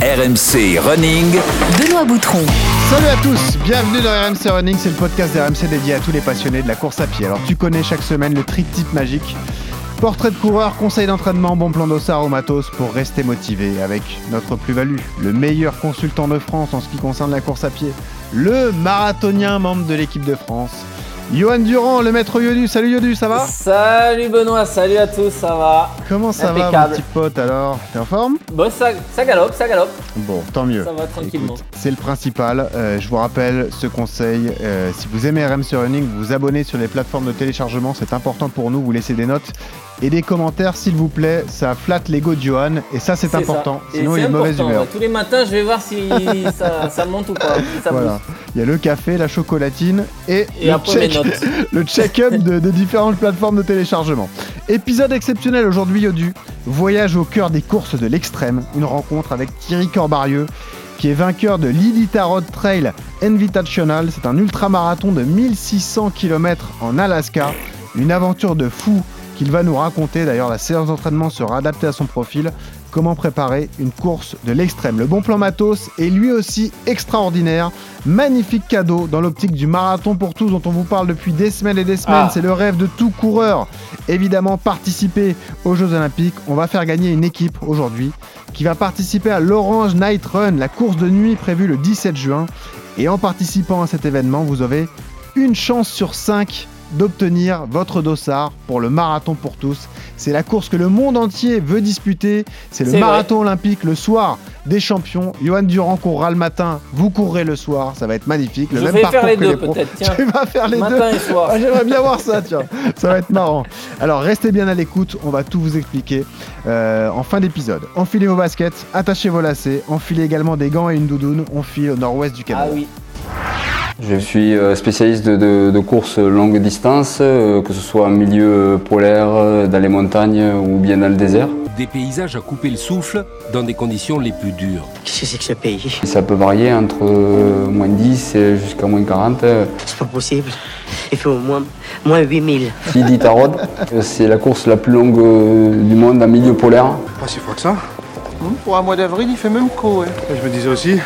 RMC Running. Benoît Boutron. Salut à tous, bienvenue dans RMC Running, c'est le podcast d'RMC dédié à tous les passionnés de la course à pied. Alors tu connais chaque semaine le triptyque magique. Portrait de coureur, conseil d'entraînement, bon plan d'ossard au matos pour rester motivé avec notre plus-value, le meilleur consultant de France en ce qui concerne la course à pied, le marathonien membre de l'équipe de France, Johan Durand, le maître Yodu. Salut Yodu, ça va? Salut Benoît, salut à tous, ça va? Comment ça va mon petit pote alors? T'es en forme? Bon, ça, ça galope, ça galope. Bon, tant mieux. Ça va tranquillement. C'est le principal. Euh, je vous rappelle ce conseil. euh, si vous aimez RMC Running, vous vous abonnez sur les plateformes de téléchargement. C'est important pour nous. Vous laissez des notes et des commentaires, s'il vous plaît. Ça flatte l'ego de Johan. Et ça, c'est important. ça. Sinon, il est mauvaise humeur. ouais. Tous les matins, je vais voir si ça, ça monte ou pas, si ça Voilà. Il y a le café, la chocolatine et, Et le, check, check-up de, de différentes plateformes de téléchargement. Épisode exceptionnel aujourd'hui, Yodu. Voyage au cœur des courses de l'extrême. Une rencontre avec Thierry Corbarieux, qui est vainqueur de l'Iditarod Trail Invitational. C'est un ultramarathon de 1600 km en Alaska. Une aventure de fou qu'il va nous raconter. D'ailleurs, la séance d'entraînement sera adaptée à son profil. Comment préparer une course de l'extrême? Le bon plan matos est lui aussi extraordinaire. Magnifique cadeau dans l'optique du marathon pour tous dont on vous parle depuis des semaines et des semaines. Ah. C'est le rêve de tout coureur. Évidemment, participer aux Jeux Olympiques. On va faire gagner une équipe aujourd'hui qui va participer à l'Orange Night Run, la course de nuit prévue le 17 juin. Et en participant à cet événement, vous avez une chance sur 5 d'obtenir votre dossard pour le marathon pour tous. C'est la course que le monde entier veut disputer. C'est le marathon olympique le soir des champions. Johan Durand courra le matin, vous courrez le soir. Ça va être magnifique. Le Je même vais parcours faire les que deux pros. peut-être, tiens. Tu vas faire les deux. Matin et soir. Ah, J'aimerais bien voir ça, tiens. Ça va être marrant. Alors, restez bien à l'écoute. On va tout vous expliquer euh, en fin d'épisode. Enfilez vos baskets, attachez vos lacets, enfilez également des gants et une doudoune. On file au nord-ouest du Ah Canada. oui. Je suis euh, spécialiste de, de, de courses longue distance, euh, que ce soit en milieu polaire, euh, dans les montagnes ou bien dans le désert. Des paysages à couper le souffle dans des conditions les plus dures. Qu'est-ce que c'est que ce pays? Ça peut varier entre moins 10 et jusqu'à moins 40. Euh, C'est pas possible. Il fait au moins, moins 8000. L'Iditarod, euh, c'est la course la plus longue du monde en milieu polaire. Pas si froid que ça? Pour un mois d'avril, il fait même chaud. Je me disais aussi,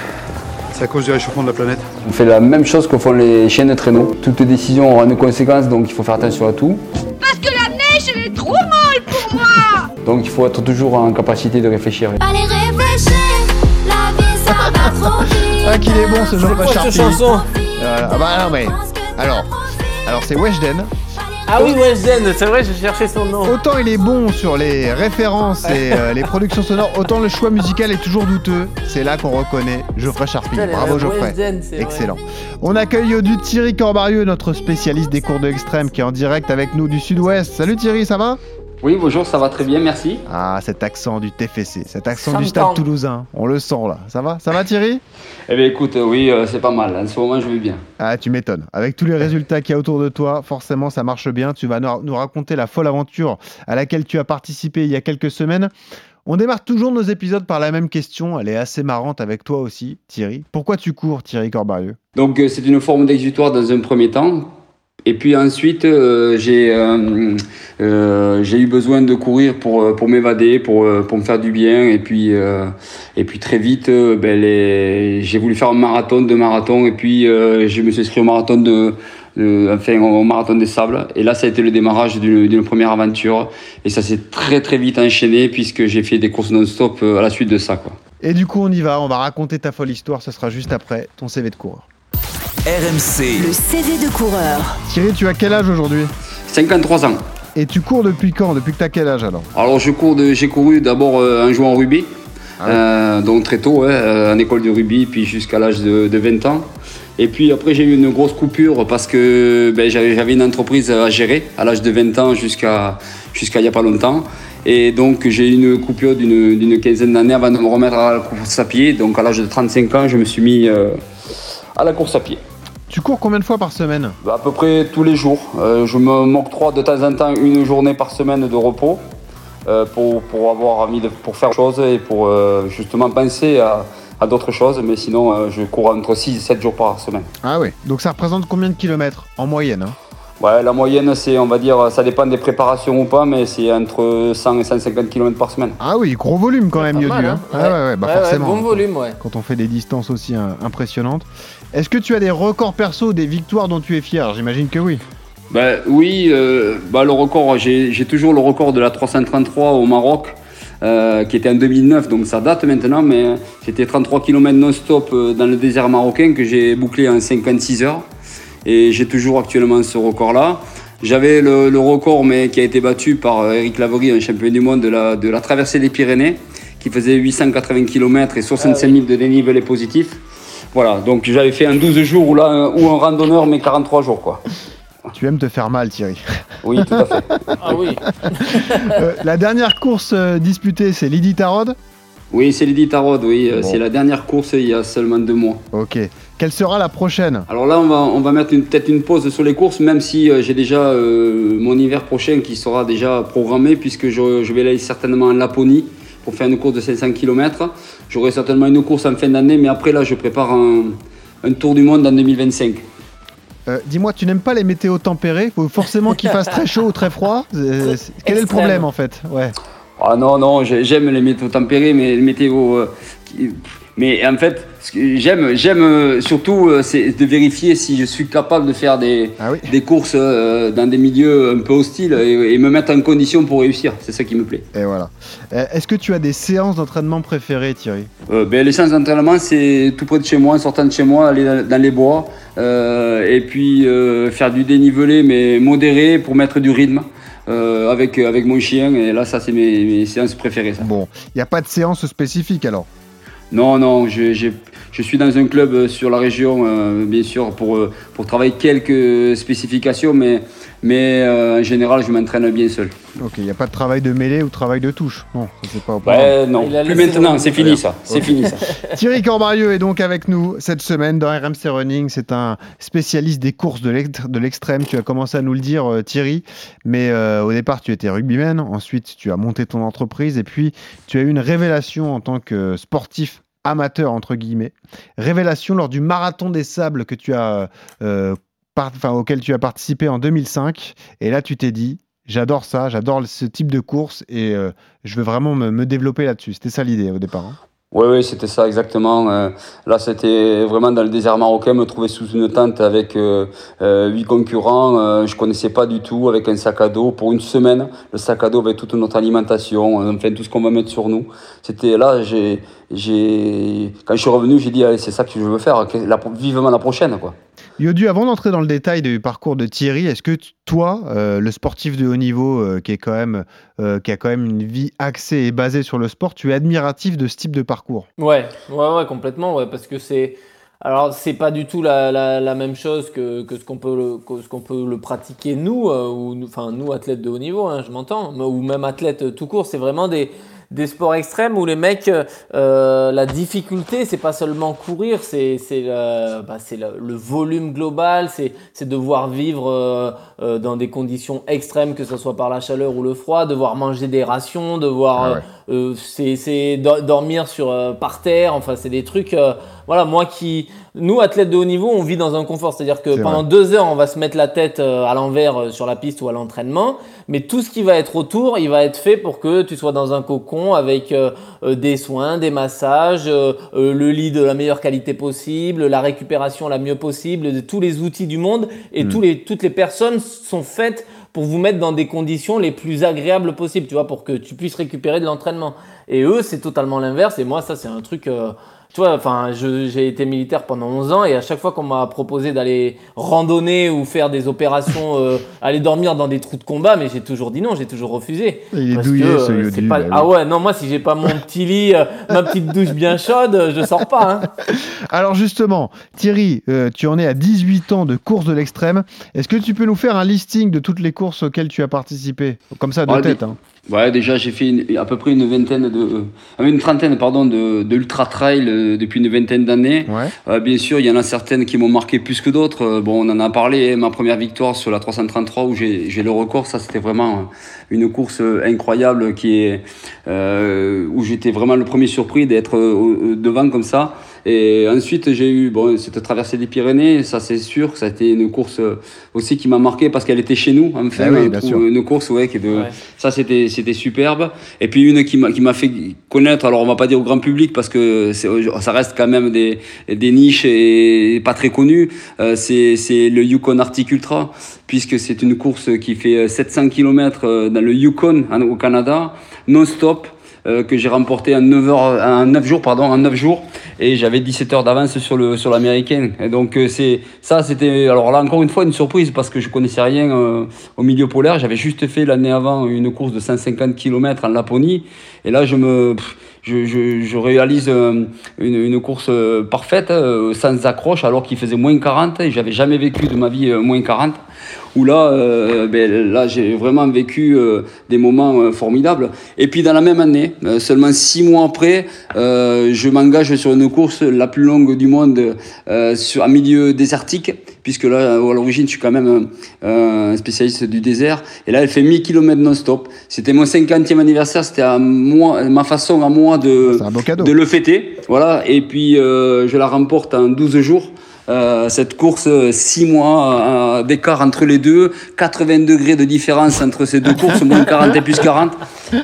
c'est à cause du réchauffement de la planète. On fait la même chose que font les chiens de traîneau. Toute décision aura une conséquence, donc il faut faire attention à tout. Parce que la neige, elle est trop molle pour moi Donc il faut être toujours en capacité de réfléchir. Allez réfléchir, la vie ça va trop vite Ah, qu'il est bon ce Jean-Paul Charpie. chanson Euh, ah bah non, mais. Alors, alors c'est Weshden. Ah oui, Weshden, c'est vrai, je cherchais son nom. Autant il est bon sur les références et euh, les productions sonores, autant le choix musical est toujours douteux. C'est là qu'on reconnaît Geoffrey Charpie. Bravo Geoffrey. Vrai. Excellent. On accueille du Thierry Corbarieux, notre spécialiste des cours de extrême, qui est en direct avec nous du sud-ouest. Salut Thierry, ça va? Oui, bonjour, ça va très bien, merci. Ah, cet accent du TFC, cet accent Ça du stade toulousain. On le sent là. Ça va? Ça va Thierry? Eh bien écoute, oui, euh, c'est pas mal. En ce moment, je vais bien. Ah, tu m'étonnes. Avec tous les résultats qu'il y a autour de toi, forcément, ça marche bien. Tu vas nous nous raconter la folle aventure à laquelle tu as participé il y a quelques semaines. On démarre toujours nos épisodes par la même question. Elle est assez marrante avec toi aussi, Thierry. Pourquoi tu cours, Thierry Corbarieux Donc euh, c'est une forme d'exutoire dans un premier temps. Et puis ensuite, euh, j'ai euh, euh, j'ai eu besoin de courir pour, euh, pour m'évader, pour, pour me faire du bien. Et puis, et puis très vite, ben, j'ai voulu faire un marathon, deux marathons. Et puis je me suis inscrit au marathon, de, au marathon des sables. Et là, ça a été le démarrage d'une première aventure. Et ça s'est très très vite enchaîné puisque j'ai fait des courses non-stop à la suite de ça. Et du coup, on y va. On va raconter ta folle histoire. Ce sera juste après ton CV de coureur. RMC, Le CV de coureur. Thierry, tu as quel âge aujourd'hui? 53 ans. Et tu cours depuis quand? Depuis que tu as quel âge alors? Alors je cours de, j'ai couru d'abord euh, en jouant au rugby, Ah ouais. euh, donc très tôt, hein, euh, en école de rugby, puis jusqu'à l'âge de, de 20 ans. Et puis après j'ai eu une grosse coupure parce que ben, j'avais, j'avais une entreprise à gérer à l'âge de 20 ans jusqu'à jusqu'à il n'y a pas longtemps. Et donc j'ai eu une coupure d'une, d'une quinzaine d'années avant de me remettre à la course à pied. Donc à l'âge de 35 ans, je me suis mis euh, à la course à pied. Tu cours combien de fois par semaine Bah, à peu près tous les jours. Euh, je me m'octroie de temps en temps une journée par semaine de repos euh, pour, pour avoir envie de pour faire autre chose et pour euh, justement penser à, à d'autres choses. Mais sinon, euh, je cours entre 6 et 7 jours par semaine. Ah oui. Donc ça représente combien de kilomètres en moyenne hein? Ouais, la moyenne, c'est, on va dire, ça dépend des préparations ou pas, mais c'est entre 100 et 150 km par semaine. Ah oui, gros volume quand même, Yodu. hein. hein. Ah ouais, ouais, bah Ouais, ouais, forcément. bon volume, ouais. Quand on fait des distances aussi hein, impressionnantes. Est-ce que tu as des records perso, des victoires dont tu es fier? J'imagine que oui. Ben, oui, euh, bah, le record, j'ai toujours le record de la 333 au Maroc, euh, qui était en 2009, donc ça date maintenant, mais c'était 33 km non-stop euh, dans le désert marocain que j'ai bouclé en 56 heures. Et j'ai toujours actuellement ce record-là. J'avais le, le record, mais qui a été battu par Eric Lavery, un champion du monde de la, de la traversée des Pyrénées, qui faisait 880 km et 65 000 de dénivelé positif. Voilà, donc j'avais fait un 12 jours ou, là, un- ou un randonneur, mais 43 jours, quoi. Tu aimes te faire mal, Thierry. Oui, tout à fait. Ah oui. Euh, la dernière course euh, disputée, c'est Lydie Tarod. Oui, c'est Lydie Tarod, oui. euh, Bon. C'est la dernière course il y a seulement deux mois. Ok. Quelle sera la prochaine? Alors là, on va, on va mettre une- peut-être une pause sur les courses, même si euh, j'ai déjà euh, mon hiver prochain qui sera déjà programmé, puisque je, je vais aller certainement en Laponie pour faire une course de 500 km. J'aurai certainement une course en fin d'année, mais après, là, je prépare un, un tour du monde en 2025. Euh, Dis-moi, tu n'aimes pas les météos tempérées? Faut forcément qu'il fasse très chaud ou très froid Euh, Quel est le problème en fait? Ouais. Ah non, non, j'ai- j'aime les météos tempérées, mais les météos. euh, qui- mais en fait, ce que j'aime, j'aime euh, surtout, euh, c'est de vérifier si je suis capable de faire des, Ah oui. des courses euh, dans des milieux un peu hostiles et, et me mettre en condition pour réussir. C'est ça qui me plaît. Et voilà. Est-ce que tu as des séances d'entraînement préférées, Thierry? Euh, ben, les séances d'entraînement, c'est tout près de chez moi, en sortant de chez moi, aller dans, dans les bois, euh, et puis euh, faire du dénivelé, mais modéré pour mettre du rythme euh, avec, avec mon chien. Et là, ça, c'est mes, mes séances préférées. Ça. Bon, il n'y a pas de séance spécifique alors? Non, non, je, j'ai- je suis dans un club euh, sur la région, euh, bien sûr, pour, euh, pour travailler quelques spécifications, mais, mais euh, en général, je m'entraîne bien seul. Ok, il n'y a pas de travail de mêlée ou travail de touche? Non, c'est pas au programme. Ouais, non, plus maintenant, c'est fini ça. C'est fini ça. Thierry Corbarieux est donc avec nous cette semaine dans RMC Running. C'est un spécialiste des courses de l'ex- de l'extrême. Tu as commencé à nous le dire, euh, Thierry. Mais euh, au départ, tu étais rugbyman. Ensuite, tu as monté ton entreprise. Et puis, tu as eu une révélation en tant que sportif amateur, entre guillemets. Révélation lors du marathon des sables que tu as, euh, auquel tu as participé en 2005. Et là, tu t'es dit. J'adore ça, j'adore ce type de course et euh, je veux vraiment me, développer là-dessus. C'était ça l'idée au départ. hein. Oui, oui, c'était ça exactement. Euh, là, c'était vraiment dans le désert marocain, me trouver sous une tente avec euh, huit concurrents. Je connaissais pas du tout, avec un sac à dos pour une semaine. Le sac à dos avec toute notre alimentation, enfin tout ce qu'on va mettre sur nous. C'était là, quand je suis revenu, j'ai dit, c'est ça que je veux faire, vivement la prochaine. Yodu, avant d'entrer dans le détail du parcours de Thierry, est-ce que toi, euh, le sportif de haut niveau euh, euh, qui a quand même une vie axée et basée sur le sport, tu es admiratif de ce type de parcours? Ouais, ouais, ouais, complètement, parce que c'est. Alors, c'est pas du tout la, même chose que, ce qu'on peut, le- peut le pratiquer nous, ou enfin nous athlètes de haut niveau, hein, je m'entends, ou même athlètes tout court. C'est vraiment des, des sports extrêmes où les mecs, euh, la difficulté, c'est pas seulement courir, c'est c'est le, bah, c'est le, le volume global, c'est c'est devoir vivre euh, euh, dans des conditions extrêmes, que ce soit par la chaleur ou le froid, devoir manger des rations, devoir Ah euh, ouais. euh, c'est c'est do- dormir sur euh, par terre enfin c'est des trucs euh, voilà moi qui nous athlètes de haut niveau on vit dans un confort c'est à dire que pendant vrai. deux heures on va se mettre la tête euh, à l'envers euh, sur la piste ou à l'entraînement mais tout ce qui va être autour il va être fait pour que tu sois dans un cocon avec euh, euh, des soins des massages euh, le lit de la meilleure qualité possible la récupération la mieux possible tous les outils du monde et Mm. tous les toutes les personnes sont faites pour vous mettre dans des conditions les plus agréables possibles, tu vois, pour que tu puisses récupérer de l'entraînement. Et eux, c'est totalement l'inverse. Et moi, ça, c'est un truc. euh, tu vois, enfin, j'ai été militaire pendant 11 ans et à chaque fois qu'on m'a proposé d'aller randonner ou faire des opérations, euh, aller dormir dans des trous de combat, mais j'ai toujours dit non, j'ai toujours refusé. Il est Parce douillet que, ce euh, pas- bah oui. Ah ouais, non, moi, si j'ai pas mon petit lit, euh, ma petite douche bien chaude, euh, je sors pas. Hein. Alors justement, Thierry, euh, tu en es à 18 ans de course de l'extrême. Est-ce que tu peux nous faire un listing de toutes les courses auxquelles tu as participé? Comme ça, de Ouais, tête. hein. Ouais, déjà j'ai fait une- à peu près une vingtaine de, euh, une trentaine pardon de, de ultra trail euh, depuis une vingtaine d'années. Ouais. Euh, bien sûr, il y en a certaines qui m'ont marqué plus que d'autres. Euh, bon, on en a parlé. hein, Ma première victoire sur la 333 où j'ai le record, ça c'était vraiment une course incroyable qui est euh, où j'étais vraiment le premier surpris d'être devant comme ça. Et ensuite, j'ai eu bon, cette traversée des Pyrénées, ça c'est sûr, ça a été une course euh, aussi qui m'a marqué parce qu'elle était chez nous, enfin, Ah oui, bien sûr. une course ouais, qui est de, Ouais. ça c'était c'était superbe. Et puis une qui m'a qui m'a fait connaître, alors on va pas dire au grand public parce que c'est- ça reste quand même des des niches et pas très connues. Euh, c'est c'est le Yukon Arctic Ultra puisque c'est une course qui fait 700 km dans le Yukon en- au Canada non-stop euh, que j'ai remporté en 9 heures en 9 jours pardon en 9 jours. Et j'avais 17 heures d'avance sur le sur l'américaine. Donc euh, c'est ça c'était alors là encore une fois une surprise parce que je connaissais rien euh, au milieu polaire. J'avais juste fait l'année avant une course de 150 km en Laponie. Et là je me je, je, je réalise euh, une, une course euh, parfaite sans accroche alors qu'il faisait moins 40 et j'avais jamais vécu de ma vie moins 40 où là, euh, ben, là j'ai vraiment vécu euh, des moments euh, formidables. Et puis dans la même année, euh, seulement six mois après, euh, je m'engage sur une course la plus longue du monde euh, sur un milieu désertique, puisque là, à l'origine, je suis quand même euh, un spécialiste du désert. Et là, elle fait 1000 km non-stop. C'était mon 50e anniversaire, c'était à moi, ma façon à moi de, de le fêter. Voilà. Et puis, euh, je la remporte en 12 jours. Euh, cette course, 6 mois euh, d'écart entre les deux, 80 degrés de différence entre ces deux courses, moins 40 et plus 40,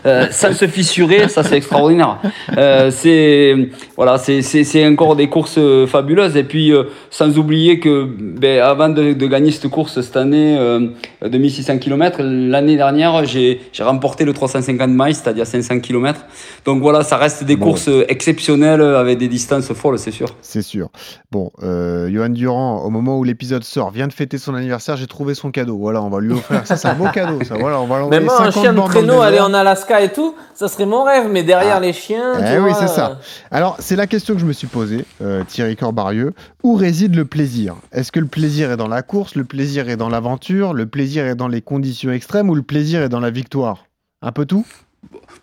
euh, sans se fissurer, ça c'est extraordinaire. Euh, c'est voilà, c'est encore des courses euh, fabuleuses et puis euh, sans oublier que ben, avant de, de gagner cette course cette année euh, de 1600 km, l'année dernière j'ai j'ai remporté le 350 miles, c'est-à-dire 500 km. Donc voilà, ça reste des Bon. courses exceptionnelles avec des distances folles, c'est sûr. C'est sûr. Bon, euh, Johan Durand, au moment où l'épisode sort, vient de fêter son anniversaire. J'ai trouvé son cadeau. Voilà, on va lui offrir. Ça, c'est un beau cadeau. Ça, voilà, on va Mais l'envoyer moi, un 50 chien de traîneau, aller désert. en Alaska et tout, ça serait mon rêve. Mais derrière Ah. les chiens, tu Eh oui, c'est ça. Alors, c'est la question que je me suis posée, euh, Thierry Corbarieux. Où réside le plaisir? Est-ce que le plaisir est dans la course, le plaisir est dans l'aventure, le plaisir est dans les conditions extrêmes ou le plaisir est dans la victoire? Un peu tout?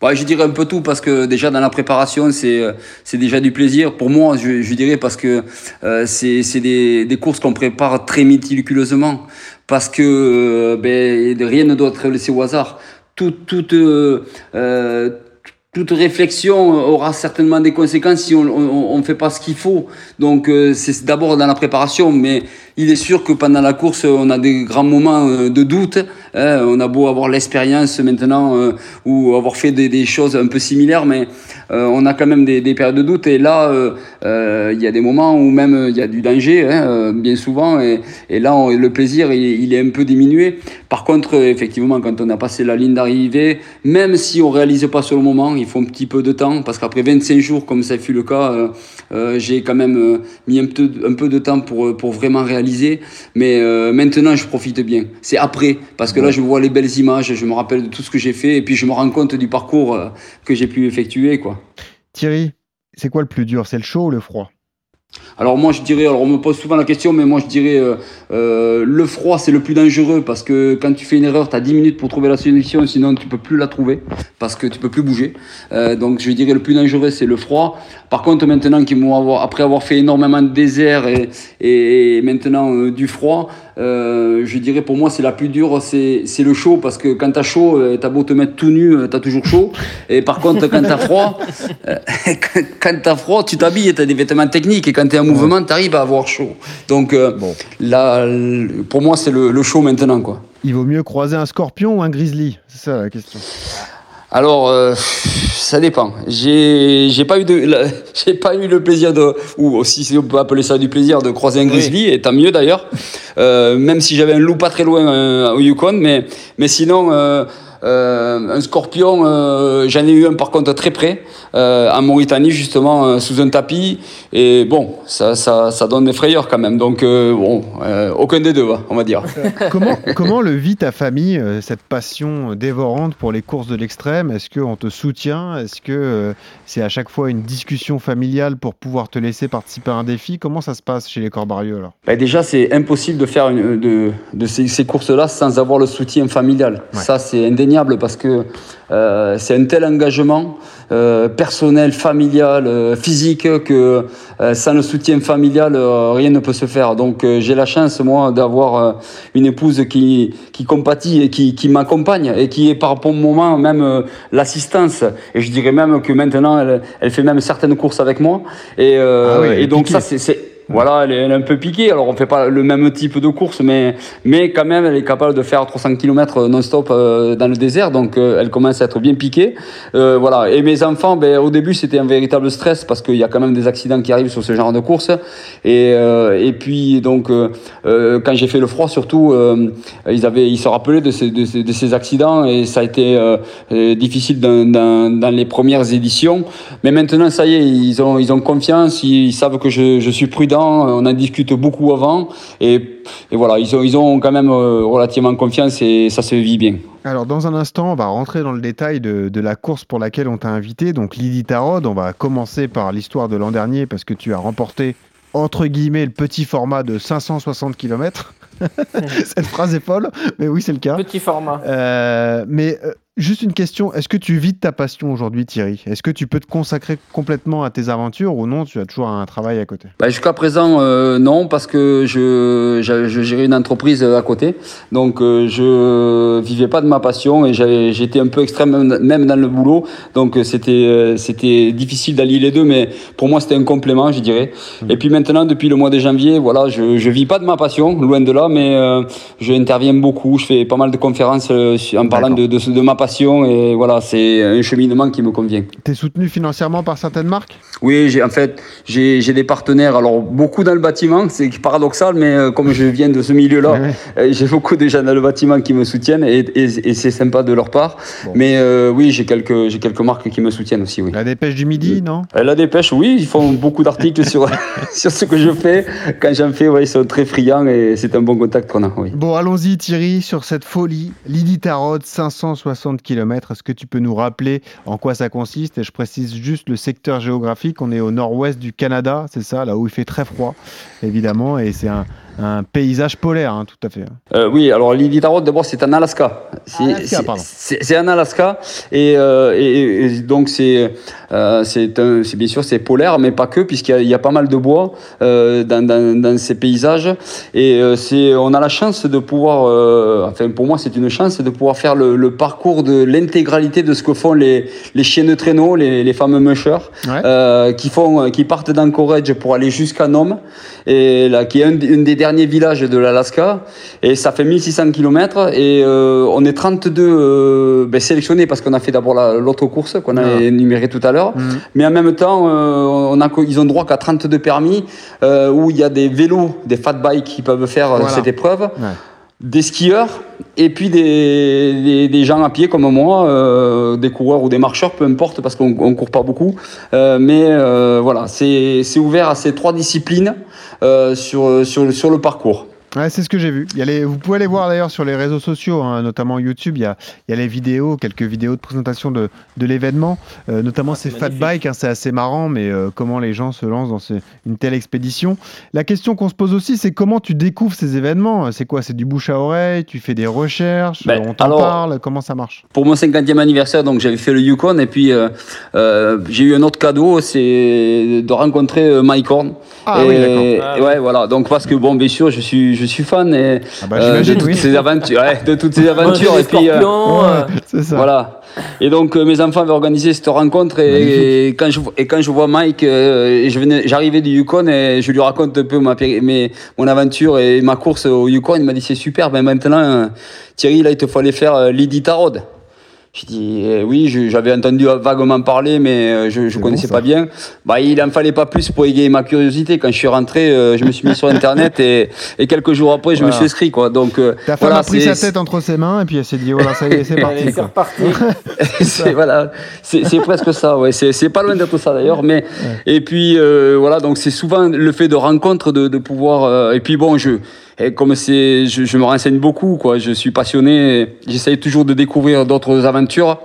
Ouais, je dirais un peu tout parce que déjà dans la préparation, c'est euh, c'est déjà du plaisir. Pour moi, je, je dirais parce que euh, c'est c'est des, des courses qu'on prépare très méticuleusement parce que euh, ben, rien ne doit être laissé au hasard. Tout, toute, euh, euh, toute réflexion aura certainement des conséquences si on ne fait pas ce qu'il faut. Donc euh, c'est d'abord dans la préparation, mais il est sûr que pendant la course, on a des grands moments euh, de doute. hein. on a beau avoir l'expérience maintenant euh, ou avoir fait des, choses un peu similaires, mais euh, on a quand même des, des périodes de doute. Et là, il y a des moments où même il y a du danger, hein, bien souvent. Et, là, le plaisir, il, est un peu diminué. Par contre, effectivement, quand on a passé la ligne d'arrivée, même si on réalise pas sur le moment, il faut un petit peu de temps, parce qu'après 25 jours, comme ça fut le cas, j'ai quand même mis un peu, de temps pour vraiment réaliser. Mais euh, maintenant, je profite bien. C'est après, parce que là, je vois les belles images, je me rappelle de tout ce que j'ai fait, et puis je me rends compte du parcours euh, que j'ai pu effectuer, quoi. Thierry, c'est quoi le plus dur? C'est le chaud ou le froid? Alors moi je dirais, alors on me pose souvent la question, mais moi je dirais euh, euh, le froid c'est le plus dangereux parce que quand tu fais une erreur, tu as 10 minutes pour trouver la solution, sinon tu peux plus la trouver parce que tu peux plus bouger. Euh, donc je dirais le plus dangereux c'est le froid. Par contre maintenant qu'ils m'ont avoir, après avoir fait énormément de désert et, et maintenant euh, du froid, euh, je dirais pour moi c'est la plus dure, c'est le chaud parce que quand t'as chaud, euh, t'as beau te mettre tout nu, euh, t'as toujours chaud. Et par contre quand t'as froid, euh, quand, t'as froid, tu t'habilles, t'as des vêtements techniques et quand t'es en mouvement, t'arrives à avoir chaud. Donc euh, Bon. là, pour moi c'est le, le chaud maintenant quoi. Il vaut mieux croiser un scorpion ou un grizzly? C'est ça la question. Alors, euh, ça dépend. J'ai, j'ai pas eu de, j'ai pas eu le plaisir de, ou aussi si on peut appeler ça du plaisir de croiser un grizzly, et tant mieux d'ailleurs. Euh, même si j'avais un loup pas très loin euh, au Yukon, mais, mais sinon, euh, euh, un scorpion, euh, j'en ai eu un par contre très près, euh, en Mauritanie justement, euh, sous un tapis, et bon, ça, ça, ça donne des frayeurs quand même. Donc euh, bon, euh, aucun des deux, on va dire. comment, comment le vit ta famille, cette passion dévorante pour les courses de l'extrême? Est-ce qu'on te soutient? Est-ce que c'est à chaque fois une discussion familiale pour pouvoir te laisser participer à un défi? Comment ça se passe chez les Corbarieux alors? Ben déjà, c'est impossible de faire une, de, de ces, ces courses-là sans avoir le soutien familial. Ouais. Ça, c'est indéniable parce que euh, c'est un tel engagement euh, personnel, familial, euh, physique que euh, sans le soutien familial, euh, rien ne peut se faire. Donc euh, j'ai la chance moi d'avoir euh, une épouse qui qui compatit et qui, qui m'accompagne et qui est par bon moment même euh, l'assistance. Et je dirais même que maintenant elle, elle fait même certaines courses avec moi. Et, euh, Ah oui, et donc ça c'est- voilà, elle est, un peu piquée. Alors, on fait pas le même type de course, mais, mais quand même, elle est capable de faire 300 km non-stop euh, dans le désert. Donc, euh, elle commence à être bien piquée. Euh, voilà. Et mes enfants, ben, au début, c'était un véritable stress parce qu'il y a quand même des accidents qui arrivent sur ce genre de course. Et, et puis, donc, quand j'ai fait le froid, surtout, ils avaient, ils se rappelaient de ces, de ces, de ces accidents et ça a été difficile dans, dans, dans les premières éditions. Mais maintenant, ça y est, ils ont, ils ont confiance, ils, ils savent que je, je suis prudent, on en discute beaucoup avant. Et, et voilà, ils ont, ils ont quand même euh, relativement confiance et ça se vit bien. Alors, dans un instant, on va rentrer dans le détail de, de la course pour laquelle on t'a invité. Donc, Lydie Tarod, on va commencer par l'histoire de l'an dernier parce que tu as remporté, entre guillemets, le petit format de 560 km. Cette phrase est folle, mais oui, c'est le cas. Petit format. Euh, mais euh, juste une question, est-ce que tu vis de ta passion aujourd'hui, Thierry? Est-ce que tu peux te consacrer complètement à tes aventures ou non? Tu as toujours un travail à côté? Bah, Jusqu'à présent, euh, non, parce que je, je, je gérais une entreprise à côté. Donc, euh, je vivais pas de ma passion et j'étais un peu extrême même dans le boulot. Donc, euh, c'était euh, c'était difficile d'allier les deux, mais pour moi, c'était un complément, je dirais. Et puis maintenant, depuis le mois de janvier, voilà, je, je vis pas de ma passion, loin de là, mais euh, je interviens beaucoup. Je fais pas mal de conférences euh, en parlant de, de, de ma passion et voilà, c'est un cheminement qui me convient. Tu es soutenu financièrement par certaines marques? Oui, j'ai en fait j'ai j'ai des partenaires. Alors beaucoup dans le bâtiment, c'est paradoxal, mais euh, comme je viens de ce milieu-là, Ouais, ouais. euh, j'ai beaucoup de gens dans le bâtiment qui me soutiennent et, et, et c'est sympa de leur part. Bon. Mais euh, oui, j'ai quelques j'ai quelques marques qui me soutiennent aussi. Oui. La dépêche du midi, non? La dépêche, oui, ils font beaucoup d'articles sur sur ce que je fais. Quand j'en fais, ouais, ils sont très friands et c'est un bon contact qu'on a. Oui. Bon, allons-y Thierry, sur cette folie. Lydie Tarot, 560 Est-ce que tu peux nous rappeler en quoi ça consiste? Et je précise juste le secteur géographique. On est au nord-ouest du Canada, c'est ça, là où il fait très froid, évidemment. Et c'est un, un paysage polaire, hein, tout à fait. Euh, oui, alors l'Iditarod, d'abord, c'est en Alaska. C'est, en Alaska. Et, euh, et- et donc, c'est, euh, bien sûr, c'est polaire, mais pas que, puisqu'il y a, il y a pas mal de bois euh, dans, dans, dans ces paysages. Et on a la chance de pouvoir, enfin, pour moi, c'est une chance de pouvoir faire le, le parcours de l'intégralité de ce que font les, les chiens de traîneau, les, les fameux mushers, Ouais. qui, font, qui partent d'Anchorage pour aller jusqu'à Nome, et là, qui est un, des- un des derniers villages de l'Alaska. Et ça fait 1600 km. Et euh, on est 32 euh, ben, sélectionnés parce qu'on a fait d'abord la- l'autre course qu'on a Ah. énumérée tout à l'heure. Mhm. Mais en même temps, euh, on a, ils ont droit qu'à 32 permis euh, où il y a des vélos, des fat bikes qui peuvent faire euh, Voilà. cette épreuve Ouais. des skieurs et puis des, des, des gens à pied comme moi, euh, des coureurs ou des marcheurs, peu importe, parce qu'on ne court pas beaucoup. Euh, mais euh, voilà, c'est c'est ouvert à ces trois disciplines sur, sur, sur le parcours. Ouais, c'est ce que j'ai vu. Il y a les- Vous pouvez aller voir d'ailleurs sur les réseaux sociaux, hein, notamment YouTube. Il y, a, il y a les vidéos, quelques vidéos de présentation de, de l'événement, euh, notamment ces c'est fat bikes. hein, c'est assez marrant, mais euh, comment les gens se lancent dans une telle expédition. La question qu'on se pose aussi, c'est comment tu découvres ces événements? C'est quoi? C'est du bouche à oreille? Tu fais des recherches? Ben, On t'en parle? Comment ça marche? Pour mon 50e anniversaire, donc j'avais fait le Yukon et puis euh, euh, j'ai eu un autre cadeau, c'est de rencontrer euh, Mike Horn. Ah et, oui, d'accord. Ah ouais, voilà. Donc parce que bon, bien sûr, je suis, je suis fan et, Ah bah, euh, de toutes oui. ces aventures, ouais, de toutes ces aventures. Et puis, euh, scorpions, Ouais, c'est ça. Voilà. Et donc euh, mes enfants avaient organisé cette rencontre et, et quand je et quand je vois Mike, euh, je venais, j'arrivais du Yukon et je lui raconte un peu ma mes, mon aventure et ma course au Yukon. Il m'a dit c'est super. Ben maintenant euh, Thierry là il te faut aller faire euh, l'Iditarod. J'ai dit eh oui, je- j'avais entendu vaguement parler, mais euh, je, je C'est connaissais bon, pas bien. Bah, il en fallait pas plus pour égayer ma curiosité. Quand je suis rentré, euh, je me suis mis sur Internet et, et quelques jours après, je me suis inscrit. Quoi. Donc, euh, Ta femme voilà, a pris sa tête entre ses mains et puis elle s'est dit voilà, ça y est, c'est parti. c'est reparti. c'est voilà, c'est c'est presque ça. Ouais, c'est c'est pas loin d'être ça d'ailleurs. Mais et puis euh, voilà, donc c'est souvent le fait de rencontres, de, de pouvoir. euh, et puis bon, je et comme c'est, je, je me renseigne beaucoup, quoi. Je suis passionné. J'essaye toujours de découvrir d'autres aventures.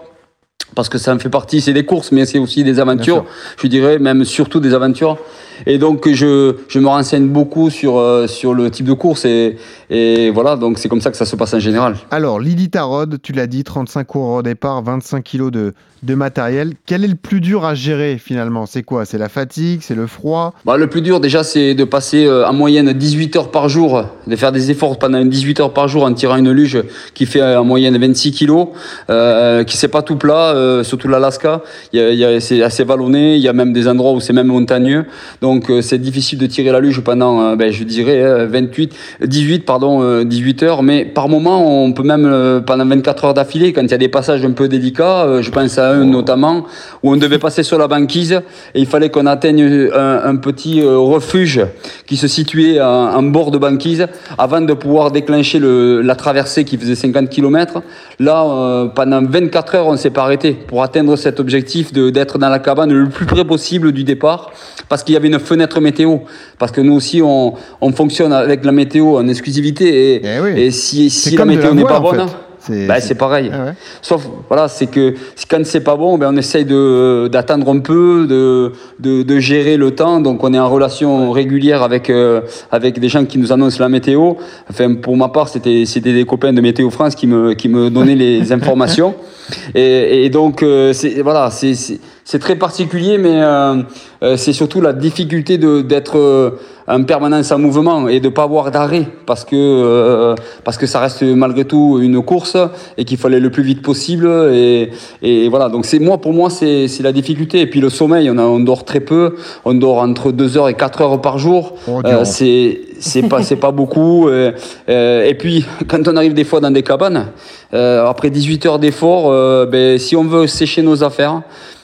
Parce que ça en fait partie, c'est des courses, mais c'est aussi des aventures, je dirais, même surtout des aventures. Et donc je, je me renseigne beaucoup sur, euh, sur le type de course et, et voilà, donc c'est comme ça que ça se passe en général. Alors, Lily Tarod, tu l'as dit, 35 coureurs au départ, 25 kilos de, de matériel. Quel est le plus dur à gérer finalement? C'est quoi? C'est la fatigue? C'est le froid? Bah, le plus dur déjà c'est de passer euh, en moyenne 18 heures par jour, de faire des efforts pendant 18 heures par jour en tirant une luge qui fait euh, en moyenne 26 kilos, euh, qui c'est pas tout plat, euh, surtout l'Alaska, c'est assez vallonné, il y a même des endroits où c'est même montagneux, donc euh, c'est difficile de tirer la luge pendant, euh, ben, je dirais, euh, 28, 18 pardon, euh, 18 heures, mais par moment on peut même euh, pendant 24 heures d'affilée, quand il y a des passages un peu délicats, euh, je pense à un notamment où on devait passer sur la banquise et il fallait qu'on atteigne un, un petit euh, refuge qui se situait en, en bord de banquise avant de pouvoir déclencher le, la traversée qui faisait 50 km. Là, euh, pendant 24 heures, on s'est pas arrêté pour atteindre cet objectif d'être dans la cabane le plus près possible du départ parce qu'il y avait une fenêtre météo. Parce que nous aussi, on, on fonctionne avec la météo en exclusivité et, Eh oui. et si, si la météo n'est pas bonne. C'est bah, pareil. Ah ouais. Sauf, voilà, c'est que quand c'est pas bon, ben, on essaye de, d'attendre un peu, de, de, de gérer le temps. Donc, on est en relation régulière avec, euh, avec des gens qui nous annoncent la météo. Enfin, pour ma part, c'était, c'était des copains de Météo France qui me, qui me donnaient les informations. Et, et donc, euh, c'est, voilà, c'est, c'est, très particulier, mais euh, euh, c'est surtout la difficulté d'être euh, en permanence en mouvement et de pas avoir d'arrêt parce que parce que ça reste malgré tout une course et qu'il fallait le plus vite possible et, et voilà. Donc c'est moi pour moi c'est la difficulté. Et puis le sommeil on a on dort très peu. On dort entre 2 heures et 4 heures par jour. Oh, c'est c'est pas c'est pas beaucoup. Et puis quand on arrive des fois dans des cabanes après 18 heures d'effort ben si on veut sécher nos affaires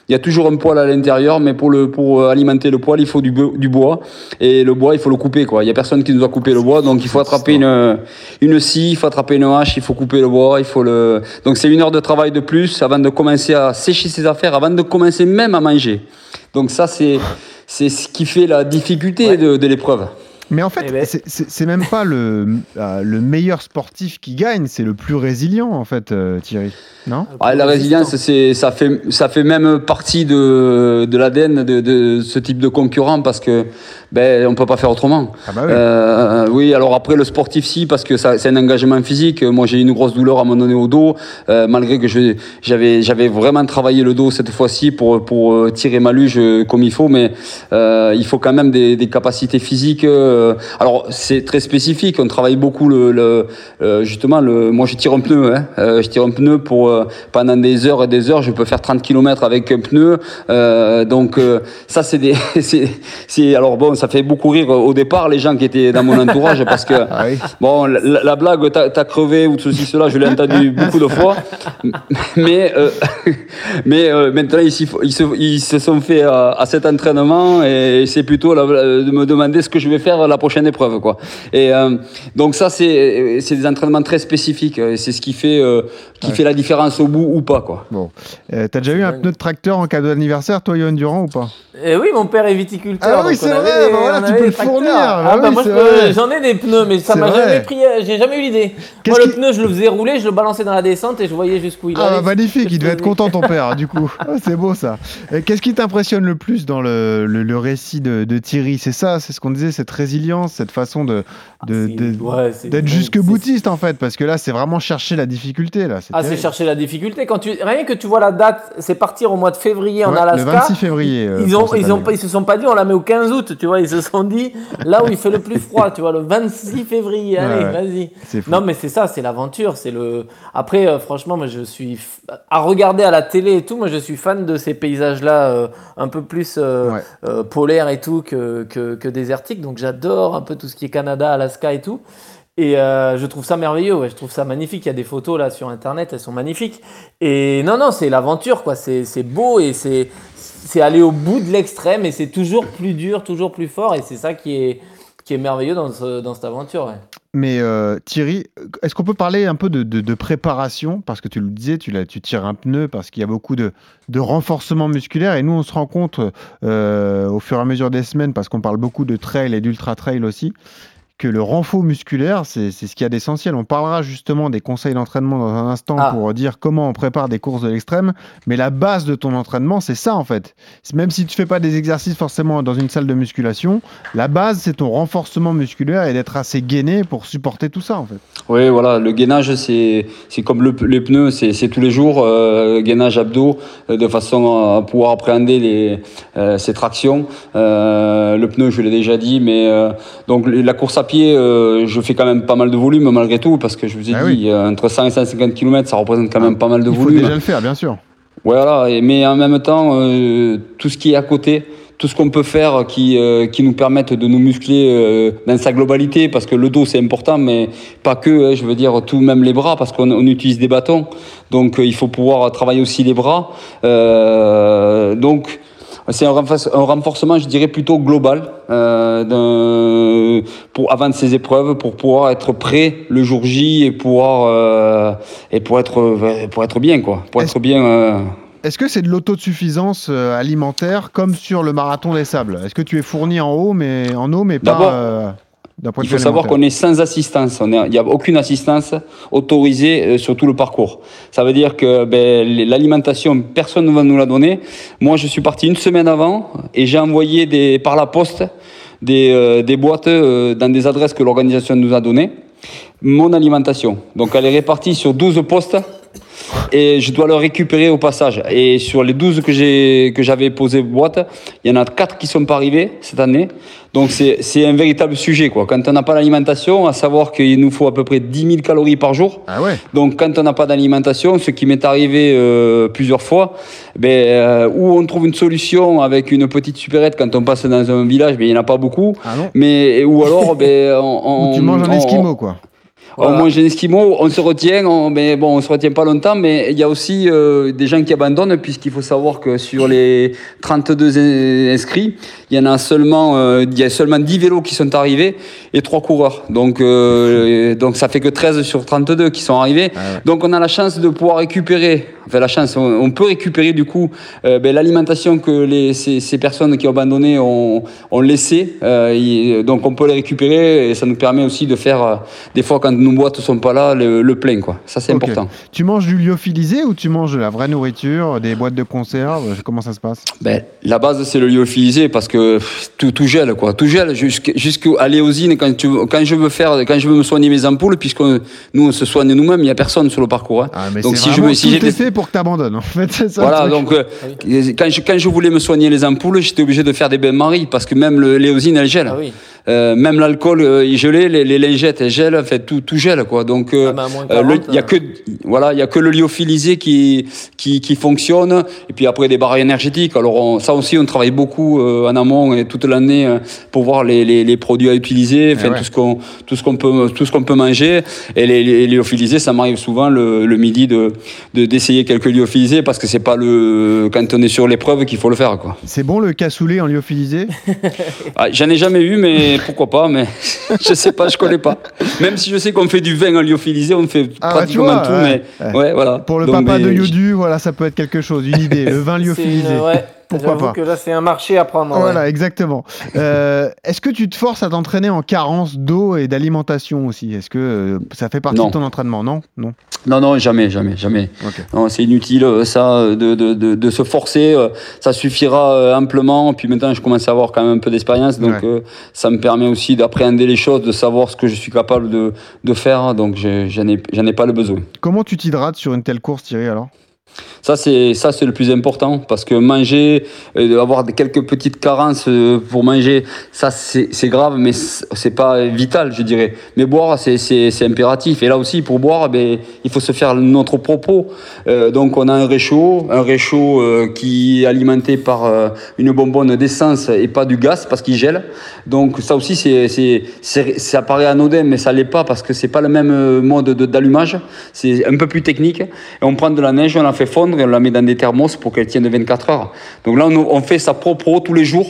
il y a toujours un poêle à l'intérieur, mais pour, le, pour euh, alimenter le poêle, il faut du, du bois. Et le bois, il faut le couper. quoi. Il y a personne qui nous a coupé le bois, donc il faut attraper une, une scie, il faut attraper une hache, il faut couper le bois. Il faut le... Donc c'est une heure de travail de plus avant de commencer à sécher ses affaires, avant de commencer même à manger. Donc ça, c'est c'est ce qui fait la difficulté de, de l'épreuve. Mais en fait, Eh ben. c'est- même pas le, euh, le meilleur sportif qui gagne, c'est le plus résilient en fait, euh, Thierry. Non? Ah, la résilience, ça, fait, ça fait même partie de, de l'ADN de, de ce type de concurrent parce que ben, on peut pas faire autrement. Ah bah oui. Euh, oui, alors après le sportif, si, parce que c'est un engagement physique. Moi, j'ai eu une grosse douleur à un moment donné au dos, euh, malgré que j'avais, vraiment travaillé le dos cette fois-ci pour, pour tirer ma luge comme il faut, mais euh, il faut quand même des, des capacités physiques. Euh, alors, c'est très spécifique. On travaille beaucoup le, le euh, justement, le, moi, je tire un pneu. Hein, Euh, je tire un pneu pour pendant des heures et des heures. Je peux faire 30 km avec un pneu. Donc, ça, c'est des, c'est, alors bon, ça fait beaucoup rire au départ les gens qui étaient dans mon entourage parce que Ah oui. Bon, la, la blague, t'as crevé ou ceci, cela, je l'ai entendu beaucoup de fois. Mais, euh, mais euh, maintenant, ils, se, ils se sont fait à, à cet entraînement et c'est plutôt la- de me demander ce que je vais faire la prochaine épreuve. Quoi. Et euh, donc ça, c'est c'est des entraînements très spécifiques. et C'est ce qui fait, euh, qui fait la différence au bout ou pas. Quoi. Bon. Euh, T'as déjà eu un dingue. pneu de tracteur en cadeau d'anniversaire, toi, Yoann Durand, ou pas? Eh oui, mon père est viticulteur. Ah oui, c'est avait vrai, bah voilà, on tu avait peux le fournir, Ah bah bah oui, moi, peux- vrai. j'en ai des pneus, mais ça m'a jamais pris. J'ai jamais eu l'idée. Moi, le pneu, je le faisais rouler, je le balançais dans la descente et je voyais jusqu'où il Ah bah allait. magnifique, il devait être content ton père, du coup. Ah, c'est beau ça. Qu'est-ce qui t'impressionne le plus dans le, le- le récit de, de Thierry? C'est ça, c'est ce qu'on disait, cette résilience, cette façon de de- C'est- de- ouais, c'est- d'être jusque boutiste en fait, parce que là c'est vraiment chercher la difficulté là. Ah, c'est terrible. chercher la difficulté. Quand tu... Rien que tu vois la date, c'est partir au mois de février en Ouais, Alaska. le 26 février. euh, Ils, ont, ils, ont, pas- ils se sont pas dit on la met au 15 août, tu vois, ils se sont dit là où il fait le plus froid, tu vois, le 26 février, allez, Ouais, vas-y. C'est. Non, mais c'est ça, c'est l'aventure, c'est le. Après, euh, franchement, moi, je suis à regarder à la télé et tout. Moi, je suis fan de ces paysages-là, euh, un peu plus polaires et tout que, que, que désertiques. Donc, j'adore un peu tout ce qui est Canada, Alaska et tout. Et euh, je trouve ça merveilleux, je trouve ça magnifique. Il y a des photos là sur internet, elles sont magnifiques. Et non, non, c'est l'aventure, quoi. C'est beau et c'est aller au bout de l'extrême et c'est toujours plus dur, toujours plus fort. Et c'est ça qui est, qui est merveilleux dans, ce- dans cette aventure. Mais euh, Thierry, est-ce qu'on peut parler un peu de, préparation? Parce que tu le disais, tu, tu tires un pneu parce qu'il y a beaucoup de, renforcement musculaire. Et nous, on se rend compte euh, au fur et à mesure des semaines, parce qu'on parle beaucoup de trail et d'ultra trail aussi, que le renfort musculaire, c'est c'est ce qu'il y a d'essentiel. On parlera justement des conseils d'entraînement dans un instant Ah. pour dire comment on prépare des courses de l'extrême. Mais la base de ton entraînement, c'est ça en fait. Même si tu fais pas des exercices forcément dans une salle de musculation, la base, c'est ton renforcement musculaire et d'être assez gainé pour supporter tout ça en fait. Oui, voilà, le gainage, c'est c'est comme le, les pneus, c'est c'est tous les jours, euh, gainage abdos, euh, de façon à pouvoir appréhender les, euh, ces tractions. Euh, le pneu, je l'ai déjà dit, mais euh, donc la course à euh, je fais quand même pas mal de volume malgré tout, parce que je vous ai Ah dit, oui. euh, entre 100 et 150 km, ça représente quand même pas mal de Il faut volume. déjà le faire, bien sûr. Voilà, et- mais en même temps, euh, tout ce qui est à côté, tout ce qu'on peut faire qui, euh, qui nous permette de nous muscler euh, dans sa globalité, parce que le dos c'est important, mais pas que, hein, je veux dire tout, même les bras, parce qu'on on utilise des bâtons, donc euh, il faut pouvoir travailler aussi les bras. Donc c'est un, renforce- un renforcement, je dirais, plutôt global euh, pour, avant de ces épreuves, pour pouvoir être prêt le jour J et pouvoir, euh, et pour, être, pour être bien, quoi. Pour être bien. euh, Est-ce que c'est de l'autosuffisance euh, alimentaire comme sur le marathon des sables? Est-ce que tu es fourni en haut, mais en eau, mais pas Il faut savoir qu'on est sans assistance. On est- Il n'y a aucune assistance autorisée euh, sur tout le parcours. Ça veut dire que ben, l'alimentation, personne ne va nous la donner. Moi, je suis parti une semaine avant et j'ai envoyé des, par la poste des, euh, des boîtes euh, dans des adresses que l'organisation nous a données. Mon alimentation. Donc, elle est répartie sur 12 postes et je dois le récupérer au passage. Et sur les 12 que j'ai que j'avais posé boîte, il y en a 4 qui sont pas arrivés cette année. Donc c'est c'est un véritable sujet quoi. Quand on n'a pas l'alimentation, à savoir qu'il nous faut à peu près 10 000 calories par jour. Ah ouais Donc quand on n'a pas d'alimentation, ce qui m'est arrivé euh, plusieurs fois, ben, euh, où on trouve une solution avec une petite supérette quand on passe dans un village, ben, il n'y en a pas beaucoup. Ah non Mais ou alors ben, on, Ou tu on- manges un on- esquimau, quoi. On mange un esquimau, on se retient, on, mais bon, on se retient pas longtemps, mais il y a aussi euh, des gens qui abandonnent, puisqu'il faut savoir que sur les 32 in- inscrits, il y en a seulement, euh, il y a seulement 10 vélos qui sont arrivés et 3 coureurs. Donc, euh, donc ça fait que 13 sur 32 qui sont arrivés. Donc on a la chance de pouvoir récupérer, enfin la chance, on, on peut récupérer du coup euh, ben, l'alimentation que les, ces, ces personnes qui ont abandonné ont, ont laissé. Euh, et donc on peut les récupérer et ça nous permet aussi de faire, euh, des fois quand nos boîtes sont pas là, le, le plein. Quoi. Ça c'est important. Tu manges du lyophilisé ou tu manges de la vraie nourriture, des boîtes de conserve? Comment ça se passe? Ben, la base, c'est le lyophilisé parce que tout, tout gèle, quoi. Tout gèle jusqu'à jusqu'à l'éosine quand, tu, quand je veux faire, quand je veux me soigner mes ampoules, puisque nous, on se soigne nous-mêmes, il n'y a personne sur le parcours. hein. Ah, mais Donc si je me, si tout j'étais est fait pour que tu abandonnes, en fait. c'est ça, le Voilà, donc euh, quand, je, quand je voulais me soigner les ampoules, j'étais obligé de faire des bains-maries parce que même l'éosine, elle gèle. Ah oui. Euh, même l'alcool, euh, il gelait, les, les lingettes, elles gèlent, fait, tout, tout gèle, quoi. Donc, euh, Ah, moins euh, le- 40, il y a que, voilà, il y a que le lyophilisé qui, qui, qui fonctionne. Et puis après, des barres énergétiques. Alors, on- ça aussi, on travaille beaucoup euh, en amont et toute l'année euh, pour voir les, les, les produits à utiliser, enfin, Eh ouais. tout ce qu'on, tout ce qu'on peut, tout ce qu'on peut manger. Et les, les lyophilisés, ça m'arrive souvent le, le midi de, de, d'essayer quelques lyophilisés parce que c'est pas le, quand on est sur l'épreuve qu'il faut le faire, quoi. C'est bon le cassoulet en lyophilisé? Ah, J'en ai jamais eu, mais pourquoi pas, mais je sais pas, je connais pas. Même si je sais qu'on fait du vin en lyophilisé, on fait Ah, bah, pratiquement vois, tout, ouais. mais ouais, voilà. Pour le Donc, papa mais de Yodu, voilà, ça peut être quelque chose, une idée. Le vin lyophilisé. Pourquoi pas que là, c'est un marché à prendre. ouais. Voilà, exactement. Euh, Est-ce que tu te forces à t'entraîner en carence d'eau et d'alimentation aussi? Est-ce que euh, ça fait partie Non. de ton entraînement? Non? Non? Non, non, jamais, jamais, jamais. C'est inutile, euh, ça, de, de, de, de se forcer. euh, Ça suffira amplement. Puis maintenant, je commence à avoir quand même un peu d'expérience, donc Ouais. euh, ça me permet aussi d'appréhender les choses, de savoir ce que je suis capable de, de faire. Donc, j'en ai, ai pas le besoin. Comment tu t'hydrates sur une telle course, Thierry, alors? Ça, c'est ça, c'est le plus important parce que manger, euh, avoir quelques petites carences euh, pour manger, ça, c'est grave, mais c'est pas vital, je dirais. Mais boire, c'est impératif. Et là aussi, pour boire, ben, il faut se faire notre propos. Euh, donc, on a un réchaud, un réchaud qui est alimenté par une bonbonne d'essence et pas du gaz parce qu'il gèle. Donc, ça aussi, c'est c'est- ça paraît anodin, mais ça l'est pas parce que c'est pas le même mode de- d'allumage. C'est un peu plus technique. Et on prend de la neige, on la fait fondre et on la met dans des thermos pour qu'elle tienne 24 heures. Donc là, on, on fait sa propre eau tous les jours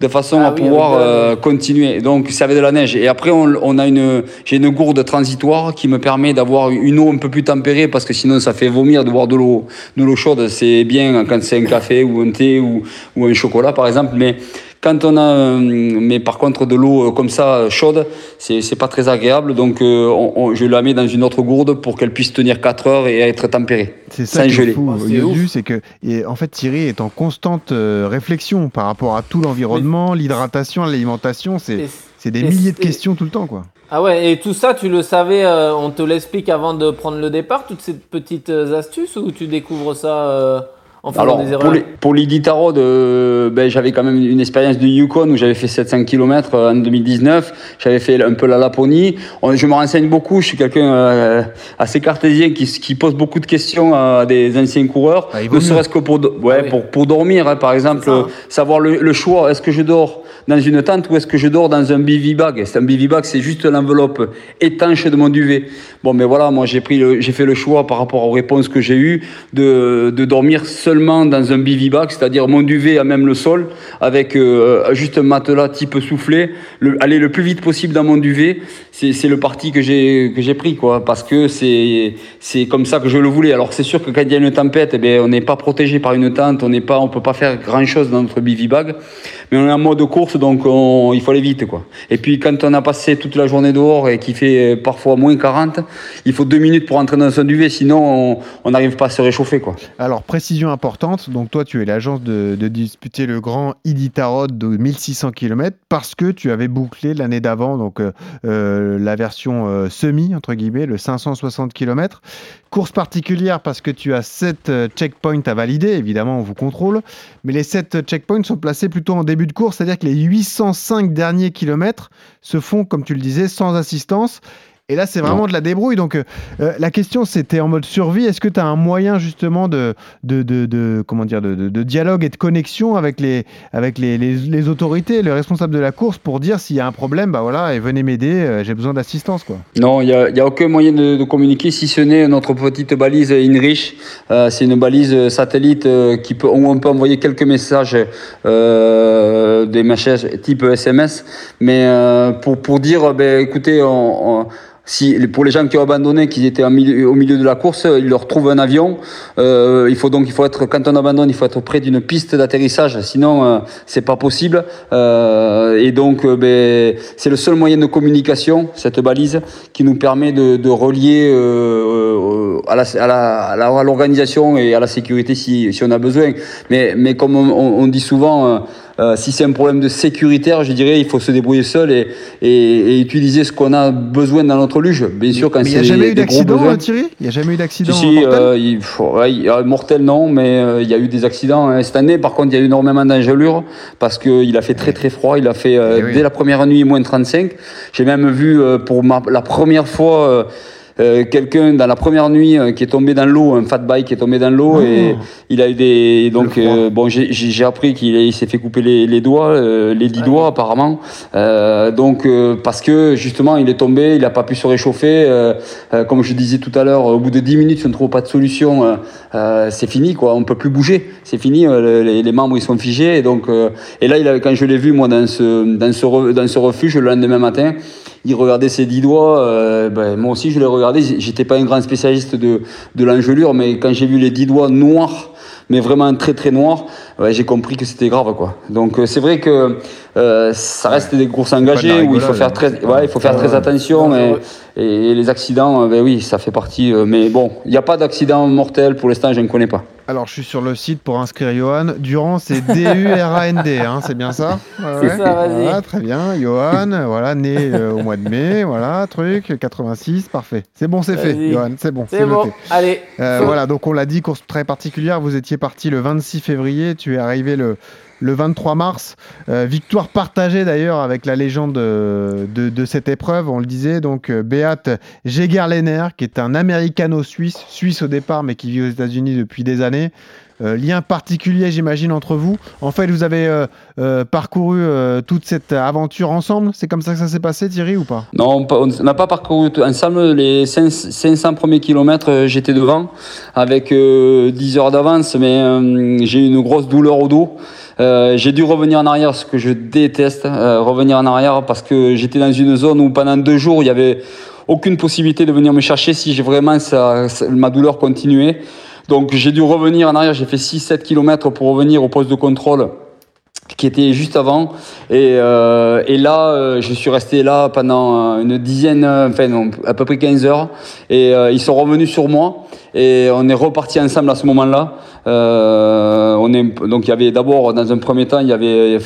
de façon Ah à oui, pouvoir de euh, continuer. Donc c'est avec de la neige. Et après, on, on a une, j'ai une gourde transitoire qui me permet d'avoir une eau un peu plus tempérée parce que sinon ça fait vomir de boire de l'eau, de l'eau chaude. C'est bien quand c'est un café ou un thé ou, ou un chocolat par exemple, mais quand on a, euh, mais par contre de l'eau euh, comme ça euh, chaude, c'est c'est pas très agréable. Donc on- on- je la mets dans une autre gourde pour qu'elle puisse tenir 4 heures et être tempérée. C'est ça qui est fou, Ah, c'est que et en fait Thierry est en constante euh, réflexion par rapport à tout l'environnement, l'hydratation, l'alimentation, c'est des et- milliers de et- questions tout le temps quoi. Ah ouais, et tout ça, tu le savais, euh, on te l'explique avant de prendre le départ, toutes ces petites astuces, ou tu découvres ça euh, en faisant Alors, des erreurs pour, les, pour euh, ben, j'avais quand même une expérience de Yukon où j'avais fait 700 km en 2019. J'avais fait un peu la Laponie. On- je me renseigne beaucoup. Je suis quelqu'un euh, assez cartésien qui, qui pose beaucoup de questions à des anciens coureurs. Ah, vaut ne serait-ce que pour, ouais, Ah oui. pour, pour dormir, hein, par exemple, euh, savoir le, le choix. Est-ce que je dors dans une tente ou est-ce que je dors dans un bivy bag? C'est un bivy bag, c'est juste l'enveloppe étanche de mon duvet. Bon, mais voilà, moi j'ai pris, j'ai fait le choix par rapport aux réponses que j'ai eues de, de dormir dans un bivy bag, c'est-à-dire mon duvet à même le sol, avec euh, juste un matelas type soufflé, le, aller le plus vite possible dans mon duvet. C'est, le parti que j'ai que j'ai pris, quoi, parce que c'est c'est comme ça que je le voulais. Alors c'est sûr que quand il y a une tempête, eh on n'est pas protégé par une tente, on n'est pas, on peut pas faire grand chose dans notre bivy bag, mais on est en mode course, donc on- il faut aller vite, quoi. Et puis quand on a passé toute la journée dehors et qu'il fait euh, parfois moins 40, il faut deux minutes pour entrer dans son duvet, sinon on- on n'arrive pas à se réchauffer, quoi. Alors précision donc toi tu es l'agence de, de disputer le grand Iditarod de 1600 km parce que tu avais bouclé l'année d'avant donc euh, euh, la version euh, semi entre guillemets, le 560 km. Course particulière parce que tu as 7 checkpoints à valider, évidemment on vous contrôle, mais les 7 checkpoints sont placés plutôt en début de course, c'est-à-dire que les 805 derniers kilomètres se font comme tu le disais sans assistance. Et là, c'est vraiment de la débrouille. Donc, euh, euh, la question, c'était en mode survie. Est-ce que tu as un moyen justement de, de, de, de- comment dire, de, dialogue et de connexion avec les, avec les, les, les autorités, les responsables de la course pour dire s'il y a un problème, bah voilà, et venez m'aider, euh, j'ai besoin d'assistance, quoi. Non, il n'y a, y a aucun moyen de, communiquer si ce n'est notre petite balise InReach. Euh, c'est une balise satellite qui peut, où on peut envoyer quelques messages, des messages type SMS. Mais pour, pour dire, ben, écoutez, on, on- si, pour les gens qui ont abandonné, qui étaient au milieu de la course, ils leur trouvent un avion. Euh, il faut donc, il faut être, quand on abandonne, il faut être près d'une piste d'atterrissage. Sinon, euh, c'est pas possible. Euh, et donc, euh, ben, c'est le seul moyen de communication, cette balise, qui nous permet de, de relier euh, à à la- à la- à l'organisation et à la sécurité si, si on a besoin. Mais, mais comme on- on dit souvent, euh, si c'est un problème de sécuritaire, je dirais, il faut se débrouiller seul et, et, et utiliser ce qu'on a besoin dans notre luge. Bien sûr, quand Mais il n'y c'est a jamais eu d'accident, hein, Thierry? Il n'y a jamais eu d'accident Si, si, mortel? euh, il, faut- ouais, il y a- mortel non, mais euh, il y a eu des accidents hein. cette année. Par contre, il y a eu énormément d'engelures parce qu'il a fait très très froid. Il a fait euh, Eh oui. dès la première nuit moins 35. J'ai même vu euh, pour ma- la première fois euh, quelqu'un dans la première nuit euh, qui est tombé dans l'eau, un fat bike qui est tombé dans l'eau et il a eu des donc euh, bon j'ai- appris qu'il il s'est fait couper les, les doigts, euh, les dix doigts apparemment. Euh, donc euh, parce que justement il est tombé, il n'a pas pu se réchauffer. comme je disais tout à l'heure, au bout de 10 minutes, si on ne trouve pas de solution, c'est fini quoi. On peut plus bouger, c'est fini. euh, le- les, les membres ils sont figés et donc euh, et là il a- quand je l'ai vu moi dans ce dans ce dans ce refuge le lendemain matin. Il regardait ses dix doigts, euh, ben, moi aussi je l'ai regardé. J'étais pas un grand spécialiste de, de l'engelure, mais quand j'ai vu les dix doigts noirs, mais vraiment très très noirs, j'ai compris que c'était grave quoi. Donc euh, c'est vrai que euh, ça reste des courses de engagées où il faut faire hein. très, ouais, il faut faire très attention et, les accidents, euh, ben oui, ça fait partie. euh, mais bon, il n'y a pas d'accident mortel pour l'instant, je ne connais pas. Alors, je suis sur le site pour inscrire Johan. Durand, c'est D-U-R-A-N-D, hein, c'est bien ça? Ouais, C'est ça, vas-y. Voilà, très bien. Johan, voilà, né euh, au mois de mai, voilà, truc, 86, parfait. C'est bon, c'est fait. Johan, c'est bon, C'est bon, noté. allez. Euh, voilà, donc on l'a dit, course très particulière. Vous étiez parti le 26 février, tu es arrivé le, le 23 mars. Euh, victoire partagée d'ailleurs avec la légende de, de, cette épreuve, on le disait. Donc euh, Beat Jägerlener, qui est un américano-suisse, suisse au départ, mais qui vit aux États-Unis depuis des années. Euh, lien particulier, j'imagine, entre vous. En fait, vous avez euh, euh, parcouru euh, toute cette aventure ensemble. C'est comme ça que ça s'est passé, Thierry, ou pas? Non, on n'a pas parcouru ensemble les 5 500 premiers kilomètres. euh, J'étais devant avec euh, 10 heures d'avance, mais euh, j'ai eu une grosse douleur au dos. Euh, j'ai dû revenir en arrière, ce que je déteste, euh, revenir en arrière parce que j'étais dans une zone où pendant deux jours il y avait aucune possibilité de venir me chercher si j'ai vraiment ça, ma douleur continuait. Donc j'ai dû revenir en arrière. J'ai fait 6-7 kilomètres pour revenir au poste de contrôle qui était juste avant. Et, euh, et là, euh, je suis resté là pendant euh, une dizaine, euh, enfin non, à peu près 15 heures. Et euh, ils sont revenus sur moi. Et on est reparti ensemble à ce moment-là. Euh, on est, donc il y avait d'abord, dans un premier temps, il y avait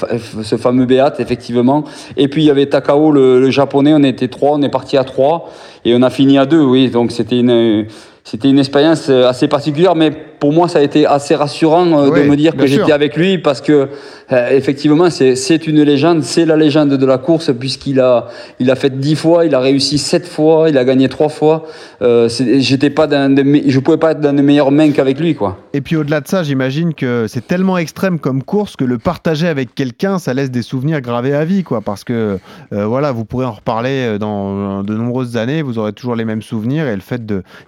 ce fameux Beat, effectivement. Et puis il y avait Takao, le, le japonais. On était trois, on est parti à trois. Et on a fini à deux, oui. Donc c'était une, c'était une expérience assez particulière, mais pour moi, ça a été assez rassurant Oui, de me dire que j'étais avec lui parce que, euh, effectivement, c'est une légende, c'est la légende de la course puisqu'il a, il a fait dix fois, il a réussi sept fois, il a gagné trois fois. Euh, J'étais pas je pouvais pas être dans de meilleures mains qu'avec lui, quoi. Et puis au-delà de ça, j'imagine que c'est tellement extrême comme course que le partager avec quelqu'un, ça laisse des souvenirs gravés à vie, quoi. Parce que euh, voilà, vous pourrez en reparler euh, dans de nombreuses années, vous aurez toujours les mêmes souvenirs et le fait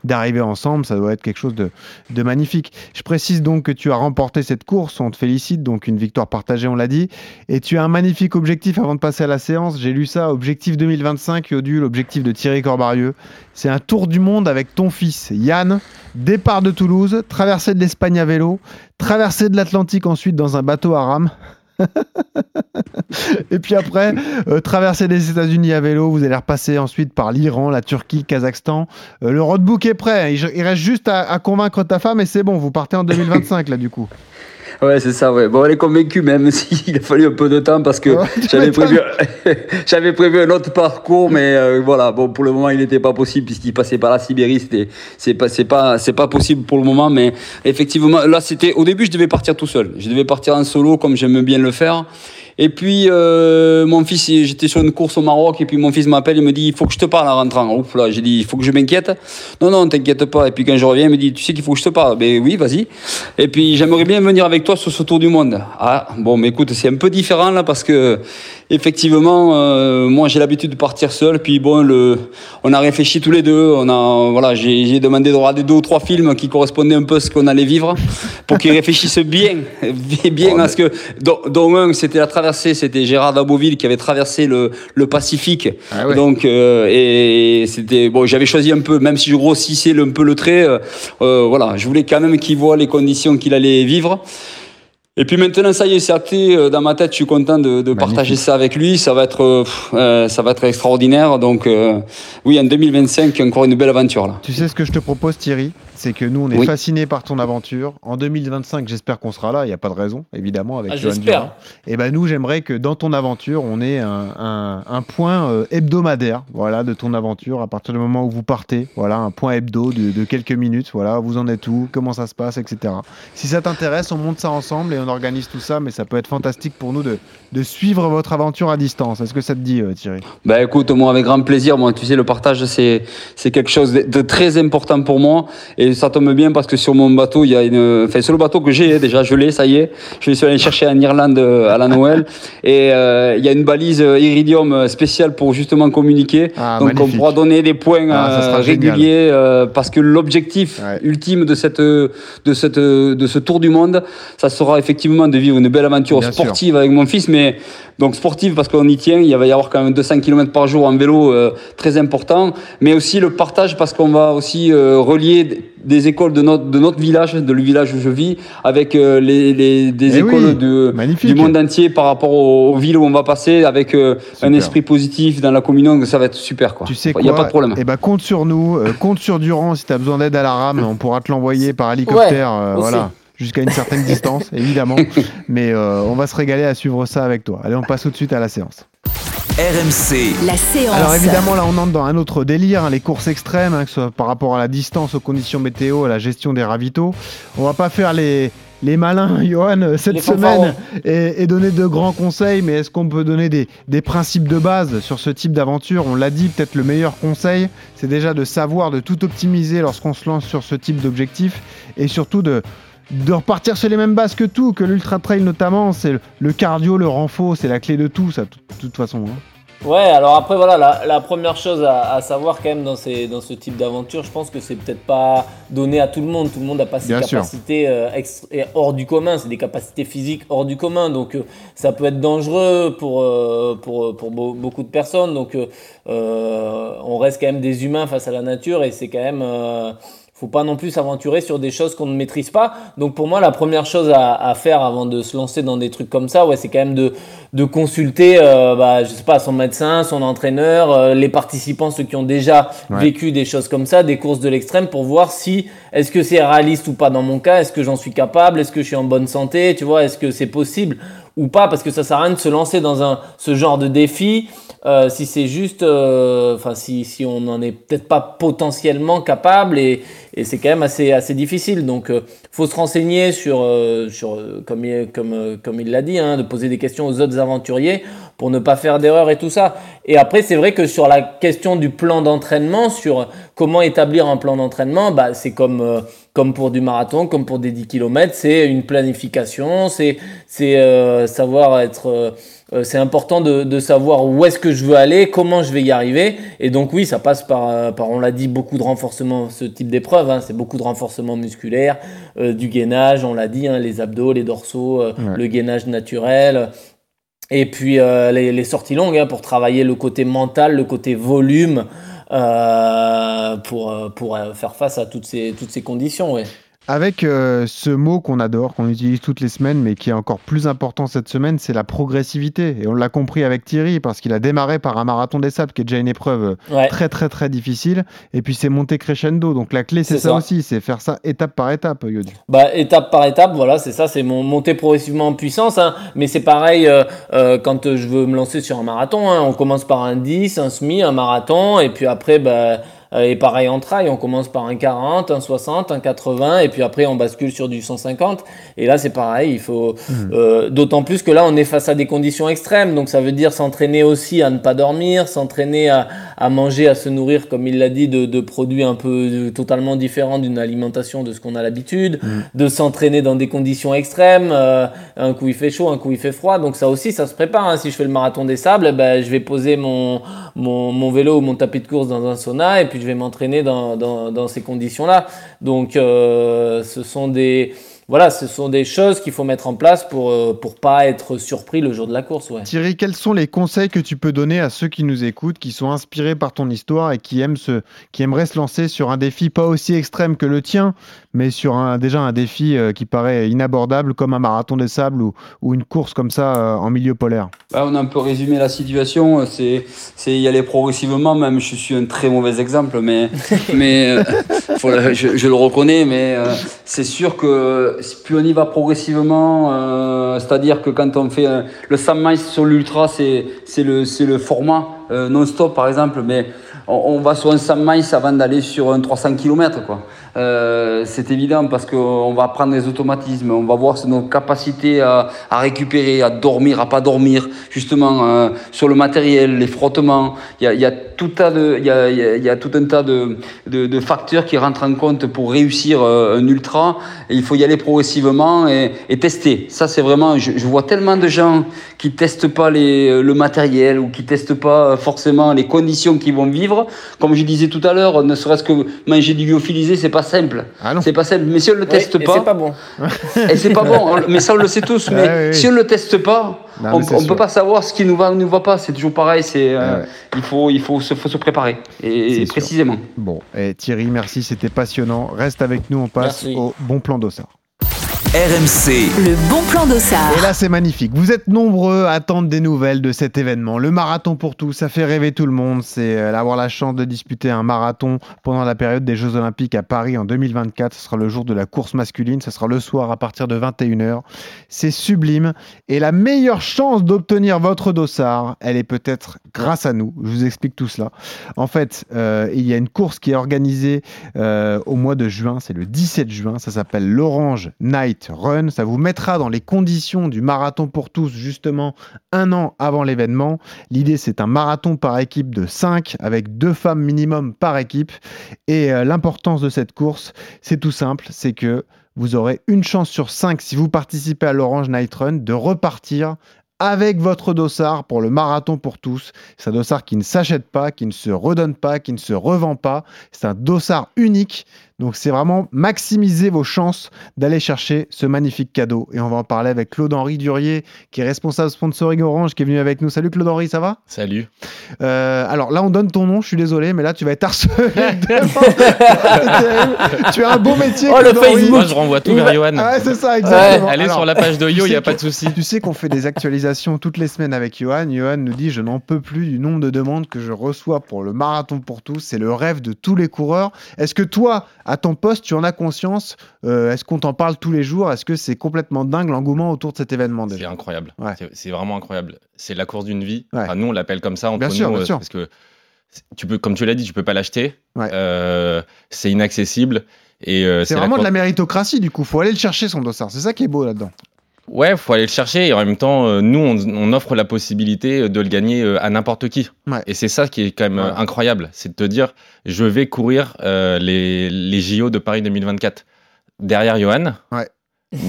d'arriver ensemble, ça doit être quelque chose de, de magnifique. Je précise donc que tu as remporté cette course, on te félicite, donc une victoire partagée, on l'a dit. Et tu as un magnifique objectif avant de passer à la séance. J'ai lu ça, objectif 2025, Yodu, l'objectif de Thierry Corbarieux. C'est un tour du monde avec ton fils Yann. Départ de Toulouse, traversée de l'Espagne à vélo, traversée de l'Atlantique ensuite dans un bateau à rame. Et puis après, euh, traversée des États-Unis à vélo, vous allez repasser ensuite par l'Iran, la Turquie, le Kazakhstan. Euh, le roadbook est prêt, il, reste juste à convaincre ta femme et c'est bon, vous partez en 2025 là du coup. Ouais, c'est ça, ouais. Bon, elle est convaincue, même s'il a fallu un peu de temps parce que Ouais, j'avais prévu, j'avais prévu un autre parcours, mais euh, voilà, bon, pour le moment, il n'était pas possible puisqu'il passait par la Sibérie. C'était, c'est pas, c'est pas, c'est pas possible pour le moment, mais effectivement, là, c'était, au début, je devais partir tout seul. Je devais partir en solo, comme j'aime bien le faire. Et puis, euh, mon fils, j'étais sur une course au Maroc, et puis mon fils m'appelle, il me dit, il faut que je te parle en rentrant. Ouf, là, j'ai dit, il faut que je m'inquiète. Non, non, t'inquiète pas. Et puis, quand je reviens, il me dit, tu sais qu'il faut que je te parle. Ben oui, vas-y. Et puis, j'aimerais bien venir avec toi sur ce tour du monde. Ah, bon, mais écoute, c'est un peu différent, là, parce que, effectivement, euh, moi, j'ai l'habitude de partir seul. Puis, bon, le, on a réfléchi tous les deux. On a, voilà, j'ai demandé de regarder deux ou trois films qui correspondaient un peu à ce qu'on allait vivre, pour qu'ils réfléchissent bien, bien, parce que, dont, dont un, c'était la traversée, c'était Gérard Daboville qui avait traversé le, le Pacifique. Ah ouais. Donc, euh, et c'était, bon, j'avais choisi un peu, même si je grossissais un peu le trait, euh, euh, voilà, je voulais quand même qu'il voit les conditions qu'il allait vivre. Et puis maintenant, ça y est, c'est acté dans ma tête. Je suis content de, de partager ça avec lui. Ça va être, euh, ça va être extraordinaire. Donc, euh, oui, en 2025, encore une belle aventure là. Tu sais ce que je te propose Thierry? C'est que nous on est Oui. fascinés par ton aventure. En 2025 j'espère qu'on sera là, il n'y a pas de raison évidemment avec Ah, Johan. Et ben nous j'aimerais que dans ton aventure on ait un, un- un point euh, hebdomadaire voilà, de ton aventure à partir du moment où vous partez. Voilà, un point hebdo de, de quelques minutes. Voilà, vous en êtes où, comment ça se passe, etc. Si ça t'intéresse, on monte ça ensemble et on organise tout ça, mais ça peut être fantastique pour nous de, de suivre votre aventure à distance. Est-ce que ça te dit euh, Thierry? Ben écoute, moi avec grand plaisir. Moi, tu sais, le partage c'est c'est quelque chose de, de très important pour moi et ça tombe bien parce que sur mon bateau, il y a une, enfin sur le bateau que j'ai déjà, je l'ai, ça y est. Je suis allé chercher en Irlande euh, à la Noël et euh, il y a une balise euh, Iridium spéciale pour justement communiquer. Ah, Donc on pourra donner des points Ah, réguliers euh, parce que l'objectif Ouais. ultime de cette de cette de ce tour du monde, ça sera effectivement de vivre une belle aventure Bien sûr. sportive avec mon fils, mais donc sportive parce qu'on y tient. Il va y avoir quand même 200 km par jour en vélo, euh, très important, mais aussi le partage parce qu'on va aussi euh, relier des écoles de notre de notre village, de le village où je vis, avec euh, les, les des Eh écoles oui, de magnifique. du monde entier par rapport aux, aux villes où on va passer, avec euh, un esprit positif dans la communion. Ça va être super quoi. Tu sais quoi Il n'y a pas de problème. Eh ben compte sur nous, euh, compte sur Durand si tu as besoin d'aide à la rame, on pourra te l'envoyer par hélicoptère, Ouais, euh, voilà, jusqu'à une certaine distance, évidemment. Mais euh, on va se régaler à suivre ça avec toi. Allez, on passe tout de suite à la séance. RMC, La séance. Alors évidemment, là, on entre dans un autre délire, hein, les courses extrêmes, hein, que ce soit par rapport à la distance, aux conditions météo, à la gestion des ravitaux. On va pas faire les les malins, Johan, euh, cette Les semaine et, et donner de grands conseils, mais est-ce qu'on peut donner des, des principes de base sur ce type d'aventure? On l'a dit, peut-être le meilleur conseil, c'est déjà de savoir de tout optimiser lorsqu'on se lance sur ce type d'objectif et surtout de, de repartir sur les mêmes bases que tout, que l'ultra trail notamment, c'est le, cardio, le renfort, c'est la clé de tout, ça, de toute- façon. hein. Ouais, alors après, voilà, la, la première chose à, à savoir quand même dans, ces, dans ce type d'aventure, je pense que c'est peut-être pas donné à tout le monde. Tout le monde n'a pas ces Bien capacités euh, ex- hors du commun, c'est des capacités physiques hors du commun. Donc euh, ça peut être dangereux pour, euh, pour, pour beau- beaucoup de personnes. Donc on reste quand même des humains face à la nature et c'est quand même. Faut pas non plus s'aventurer sur des choses qu'on ne maîtrise pas. Donc pour moi, la première chose à, à faire avant de se lancer dans des trucs comme ça, ouais, c'est quand même de, de consulter, euh, bah, je sais pas, son médecin, son entraîneur, euh, les participants, ceux qui ont déjà Ouais. vécu des choses comme ça, des courses de l'extrême, pour voir si est-ce que c'est réaliste ou pas dans mon cas, est-ce que j'en suis capable, est-ce que je suis en bonne santé, tu vois, est-ce que c'est possible ou pas, parce que ça sert à rien de se lancer dans un, ce genre de défi euh, si c'est juste, euh, enfin si, si on n'en est peut-être pas potentiellement capable et, et c'est quand même assez, assez difficile. Donc euh, faut se renseigner sur, euh, sur comme, il, comme, comme il l'a dit, hein, de poser des questions aux autres aventuriers pour ne pas faire d'erreur et tout ça. Et après c'est vrai que sur la question du plan d'entraînement, sur comment établir un plan d'entraînement, bah, c'est comme, comme pour du marathon, comme pour des 10 km, c'est une planification, c'est c'est savoir être... euh, c'est important de, de savoir où est-ce que je veux aller, comment je vais y arriver. Et donc oui, ça passe par, euh, par on l'a dit, beaucoup de renforcement, ce type d'épreuve. hein. c'est beaucoup de renforcement musculaire, euh, du gainage, on l'a dit, hein, les abdos, les dorsaux, euh, Ouais. le gainage naturel. Et puis euh, les, les sorties longues hein, pour travailler le côté mental, le côté volume, pour, pour faire face à toutes ces, toutes ces conditions. Ouais. Avec euh, ce mot qu'on adore, qu'on utilise toutes les semaines, mais qui est encore plus important cette semaine, c'est la progressivité. Et on l'a compris avec Thierry, parce qu'il a démarré par un marathon des sables, qui est déjà une épreuve euh, Ouais. très très très difficile. Et puis c'est monté crescendo. Donc la clé, c'est ça, ça. aussi, c'est faire ça étape par étape, Yodu. Bah, étape par étape, voilà, c'est ça, c'est mon monter progressivement en puissance. Hein. Mais c'est pareil euh, euh, quand je veux me lancer sur un marathon. Hein. On commence par un 10, un semi, un marathon, et puis après, bah, et pareil en trail, on commence par un 40, un 60, un 80, et puis après on bascule sur du 150. Et là, c'est pareil, il faut. euh, D'autant plus que là, on est face à des conditions extrêmes, donc ça veut dire s'entraîner aussi à ne pas dormir, s'entraîner à, à manger, à se nourrir, comme il l'a dit, de, de produits un peu euh, totalement différents d'une alimentation de ce qu'on a l'habitude, de s'entraîner dans des conditions extrêmes. euh, un coup il fait chaud, un coup il fait froid, donc ça aussi, ça se prépare. hein. Si je fais le marathon des sables, eh ben, je vais poser mon, mon, mon vélo ou mon tapis de course dans un sauna et puis je vais m'entraîner dans, ces conditions-là. Donc, euh, ce sont des voilà, ce sont des choses qu'il faut mettre en place pour euh, pour pas être surpris le jour de la course. Thierry, quels sont les conseils que tu peux donner à ceux qui nous écoutent, qui sont inspirés par ton histoire et qui, aiment se, qui aimeraient se lancer sur un défi pas aussi extrême que le tien, mais sur un, déjà un défi euh, qui paraît inabordable comme un marathon des sables ou, ou une course comme ça euh, en milieu polaire on a un peu résumé la situation. C'est, c'est y aller progressivement. Même, je suis un très mauvais exemple, mais, mais euh, faut le- je, je le reconnais. Mais euh, c'est sûr que plus on y va progressivement, euh, c'est-à-dire que quand on fait euh, le 100 miles sur l'ultra, c'est, le, format euh, non-stop, par exemple. Mais on, on va sur un 100 miles avant d'aller sur un 300 km, quoi. Euh, c'est évident parce qu'on va prendre des automatismes, on va voir nos capacités à, à récupérer, à dormir, à pas dormir, justement euh, sur le matériel, les frottements. Il y a, tout un tas de, de, facteurs qui rentrent en compte pour réussir euh, un ultra. Il faut y aller progressivement et, tester. Ça, c'est vraiment. Je, vois tellement de gens qui testent pas les, le matériel ou qui testent pas forcément les conditions qu'ils vont vivre. Comme je disais tout à l'heure, ne serait-ce que manger du lyophilisé, c'est pas simple. Ah. C'est pas simple. Mais si on le teste pas, c'est pas bon. et c'est pas bon. on- Mais ça, on le sait tous. Mais ouais. si on le teste pas, Non, on, sûr. peut pas savoir ce qui nous va ou nous va pas. C'est toujours pareil. C'est, euh, Ouais, ouais. il faut, il faut se, faut se préparer. Et, précisément. Bon, et Thierry, merci, c'était passionnant. Reste avec nous, on passe Merci. au bon plan d'Ossard. RMC, Le bon plan d'Ossard. Et là, c'est magnifique. Vous êtes nombreux à attendre des nouvelles de cet événement. Le marathon pour tous, ça fait rêver tout le monde. C'est euh, avoir la chance de disputer un marathon pendant la période des Jeux Olympiques à Paris en 2024. Ce sera le jour de la course masculine. Ce sera le soir à partir de 21h. C'est sublime. Et la meilleure chance d'obtenir votre dossard, elle est peut-être grâce à nous. Je vous explique tout cela. En fait, euh, il y a une course qui est organisée euh, au mois de juin. C'est le 17 juin. Ça s'appelle l'Orange Night Run. Ça vous mettra dans les conditions du marathon pour tous, justement, un an avant l'événement. L'idée, c'est un marathon par équipe de 5 avec deux femmes minimum par équipe. Et euh, l'importance de cette course, c'est tout simple, c'est que vous aurez une chance sur 5 si vous participez à l'Orange Night Run de repartir avec votre dossard pour le marathon pour tous. C'est un dossard qui ne s'achète pas, qui ne se redonne pas, qui ne se revend pas. C'est un dossard unique. Donc c'est vraiment maximiser vos chances d'aller chercher ce magnifique cadeau. Et on va en parler avec Claude-Henri Durier, qui est responsable sponsoring Orange, qui est venu avec nous. Salut Claude-Henri, ça va? Salut. Euh, alors là, on donne ton nom, je suis désolé, mais là, tu vas être harcelé. Tu as un beau métier. Oh, le. Facebook. Moi, je renvoie tout vers Johan. Ah ouais, c'est ça, exactement. Allez Alors, sur la page de Yo, il n'y a pas de souci. Tu sais qu'on fait des actualisations toutes les semaines avec Johan. Johan nous dit Je n'en peux plus du nombre de demandes que je reçois pour le marathon pour tous. C'est le rêve de tous les coureurs. Est-ce que toi, à ton poste, tu en as conscience Euh, Est-ce qu'on t'en parle tous les jours? Est-ce que c'est complètement dingue l'engouement autour de cet événement C'est incroyable. Ouais. C'est- vraiment incroyable. C'est la course d'une vie. Ouais. Enfin, nous, on l'appelle comme ça entre Bien nous. sûr, bien euh, sûr. Parce que tu peux, comme tu l'as dit, tu peux pas l'acheter. Ouais. Euh, c'est inaccessible. Et C'est la vraiment de cour- la méritocratie du coup. Faut aller le chercher son dossard. C'est ça qui est beau là-dedans. Ouais, faut aller le chercher. Et en même temps, euh, nous, on, on offre la possibilité de le gagner euh, à n'importe qui. Ouais. Et c'est ça qui est quand même euh, incroyable. C'est de te dire, je vais courir euh, les, les JO de Paris 2024 derrière Johan. Ouais.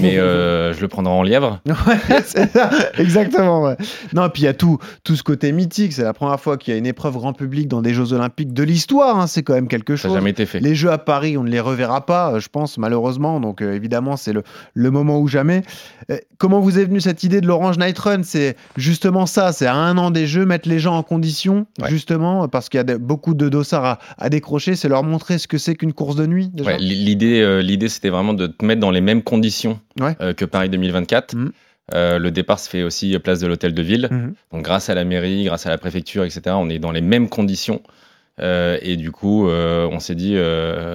Mais euh, je le prendrai en lièvre. Ouais, c'est ça, exactement. Ouais. Non, puis il y a tout, tout ce côté mythique. C'est la première fois qu'il y a une épreuve grand public dans des Jeux Olympiques de l'histoire. hein. C'est quand même quelque Ça chose. n'a jamais été fait. Les Jeux à Paris, on ne les reverra pas, euh, je pense, malheureusement. Donc, euh, évidemment, c'est le, le moment ou jamais. Euh, comment vous est venue cette idée de l'Orange Night Run? C'est justement ça. C'est à un an des Jeux, mettre les gens en condition, Ouais. justement, parce qu'il y a de- beaucoup de dossards à, à décrocher. C'est leur montrer ce que c'est qu'une course de nuit, l'idée, l'idée, c'était vraiment de te mettre dans les mêmes conditions Ouais. euh, que Paris 2024. Mhm. Euh, le départ se fait aussi euh, place de l'hôtel de ville. Mhm. Donc, grâce à la mairie, grâce à la préfecture, etc., on est dans les mêmes conditions. Euh, et du coup, on s'est dit,